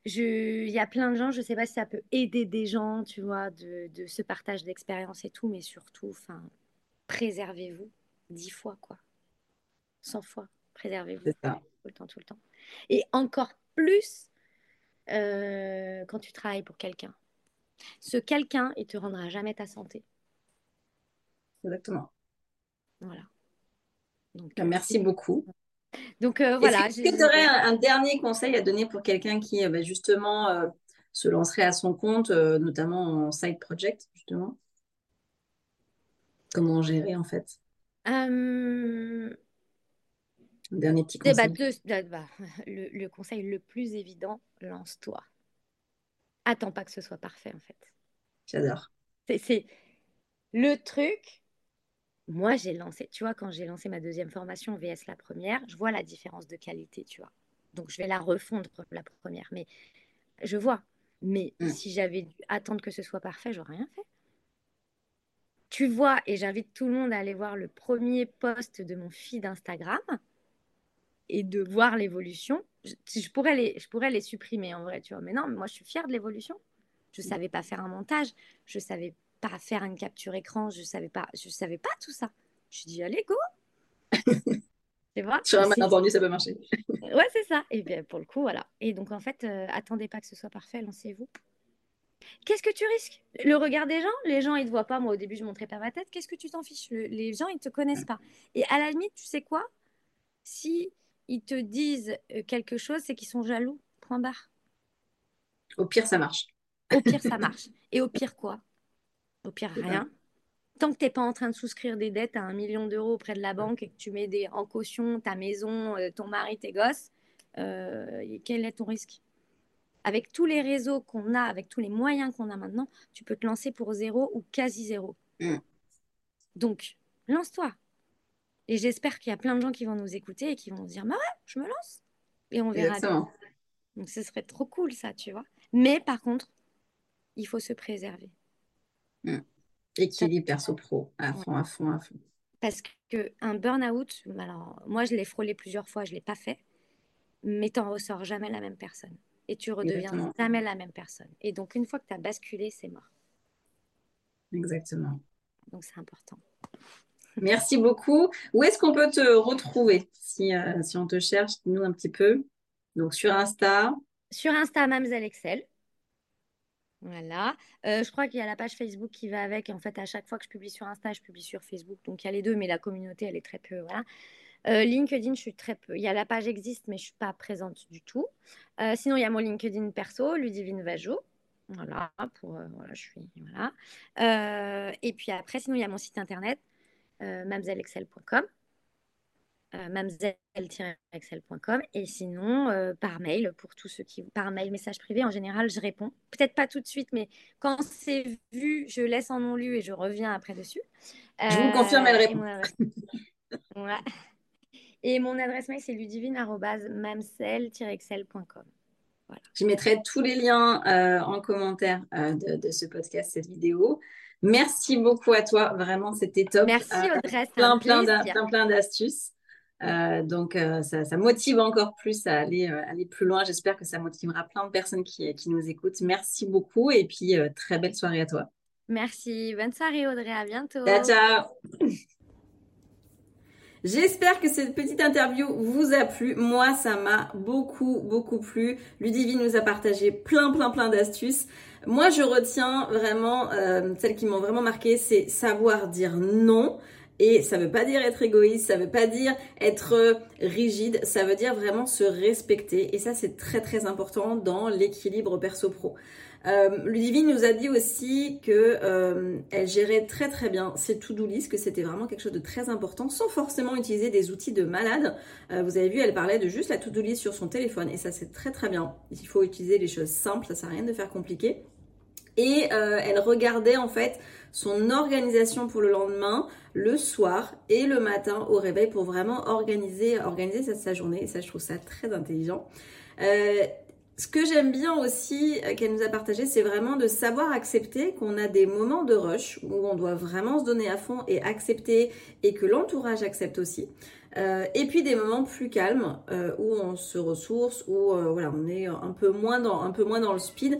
il y a plein de gens, je ne sais pas si ça peut aider des gens, tu vois, de, de ce partage d'expérience et tout, mais surtout, enfin, préservez-vous dix fois, quoi. Cent fois, préservez-vous. Tout le temps, tout le temps. Et encore plus euh, quand tu travailles pour quelqu'un. Ce quelqu'un, il te rendra jamais ta santé. Exactement. Voilà. Donc, Merci beaucoup. Donc euh, voilà. Est-ce que tu aurais un, dernier conseil à donner pour quelqu'un qui euh, bah, justement se lancerait à son compte, notamment en side project, justement? Comment gérer en fait? Dernier petit conseil. Bah, le, conseil le plus évident, lance-toi. Attends pas que ce soit parfait, en fait. J'adore. C'est le truc. Moi, j'ai lancé, tu vois, quand j'ai lancé ma deuxième formation VS la première, je vois la différence de qualité, tu vois. Donc, je vais la refondre la première. Mais je vois. Mais mm. si j'avais dû attendre que ce soit parfait, j'aurais rien fait. Tu vois, et j'invite tout le monde à aller voir le premier post de mon feed Instagram et de voir l'évolution. Je, pourrais les, je pourrais les supprimer en vrai, tu vois. Mais non, moi, je suis fière de l'évolution. Je ne mm. savais pas faire un montage, je ne savais pas faire une capture écran, je ne savais, pas, je savais pas tout ça. Je dis, allez, go C'est vrai Sur un malentendu, ça peut marcher. ouais, c'est ça. Et bien, pour le coup, voilà. Et donc, en fait, euh, attendez pas que ce soit parfait, lancez-vous. Qu'est-ce que tu risques? Le regard des gens? Les gens, ils ne te voient pas. Moi, au début, je ne montrais pas ma tête. Qu'est-ce que tu t'en fiches? Les gens, ils ne te connaissent pas. Et à la limite, tu sais quoi? Si ils te disent euh, quelque chose, c'est qu'ils sont jaloux. Point barre. Au pire, ça marche. Au pire, ça marche. Et au pire, quoi? Au pire, rien. Tant que tu n'es pas en train de souscrire des dettes à un million d'euros auprès de la banque et que tu mets des, en caution ta maison, euh, ton mari, tes gosses, euh, quel est ton risque? Avec tous les réseaux qu'on a, avec tous les moyens qu'on a maintenant, tu peux te lancer pour zéro ou quasi zéro. Mm. Donc, lance-toi. Et j'espère qu'il y a plein de gens qui vont nous écouter et qui vont se dire, bah ouais, je me lance. Et on verra. Donc ce serait trop cool ça, tu vois. Mais par contre, il faut se préserver. Mmh. Équilibre perso-pro, à fond, à fond, à fond. Parce qu'un burn-out, alors moi je l'ai frôlé plusieurs fois, je ne l'ai pas fait, mais tu n'en ressors jamais la même personne. Et tu redeviens jamais la même personne. Et donc une fois que tu as basculé, c'est mort. Exactement. Donc c'est important. Merci beaucoup. Où est-ce qu'on peut te retrouver si, euh, si on te cherche? Dis-nous un petit peu. Donc sur Insta. Sur Insta, Mamselle Excel. Voilà. Euh, je crois qu'il y a la page Facebook qui va avec. En fait, à chaque fois que je publie sur Insta, je publie sur Facebook. Donc il y a les deux, mais la communauté, elle est très peu. Voilà. Euh, LinkedIn, je suis très peu. Il y a la page existe, mais je ne suis pas présente du tout. sinon, il y a mon LinkedIn perso, Ludivine Vajot. Voilà, pour, voilà, je suis, voilà. et puis après, sinon, il y a mon site internet, mamzelexcel.com mamzelle-excel.com et sinon par mail pour tous ceux qui par mail message privé en général je réponds peut-être pas tout de suite mais quand c'est vu je laisse en non lu et je reviens après dessus je vous confirme elle répond ouais. Et mon adresse mail, c'est ludivine.mamsel-excel.com. Voilà. Je mettrai tous les liens euh, en commentaire euh, de, ce podcast, cette vidéo. Merci beaucoup à toi. Vraiment, c'était top. Merci euh, Audrey. plein, plein, plein, d'astuces. Donc, ça, motive encore plus à aller, aller plus loin. J'espère que ça motivera plein de personnes qui, qui nous écoutent. Merci beaucoup et puis très belle soirée à toi. Merci. Bonne soirée Audrey. À bientôt. Ciao, ciao. J'espère que cette petite interview vous a plu. Moi, ça m'a beaucoup, beaucoup plu. Ludivine nous a partagé plein, plein, plein d'astuces. Moi, je retiens vraiment, euh, celles qui m'ont vraiment marqué, c'est savoir dire non. Et ça veut pas dire être égoïste, ça veut pas dire être rigide, ça veut dire vraiment se respecter. Et ça, c'est très très important dans l'équilibre perso-pro. Euh, Ludivine nous a dit aussi que euh, elle gérait très très bien ses to-do list, que c'était vraiment quelque chose de très important, sans forcément utiliser des outils de malade. Euh, vous avez vu, elle parlait de juste la to-do list sur son téléphone, et ça c'est très très bien. Il faut utiliser les choses simples, ça sert à rien de faire compliqué. Et euh, elle regardait en fait son organisation pour le lendemain, le soir et le matin au réveil pour vraiment organiser, organiser sa, journée. Et ça, je trouve ça très intelligent. Euh, ce que j'aime bien aussi euh, qu'elle nous a partagé, c'est vraiment de savoir accepter qu'on a des moments de rush où on doit vraiment se donner à fond et accepter et que l'entourage accepte aussi. Euh, et puis des moments plus calmes où on se ressource, où voilà, on est un peu moins dans un peu moins dans le speed.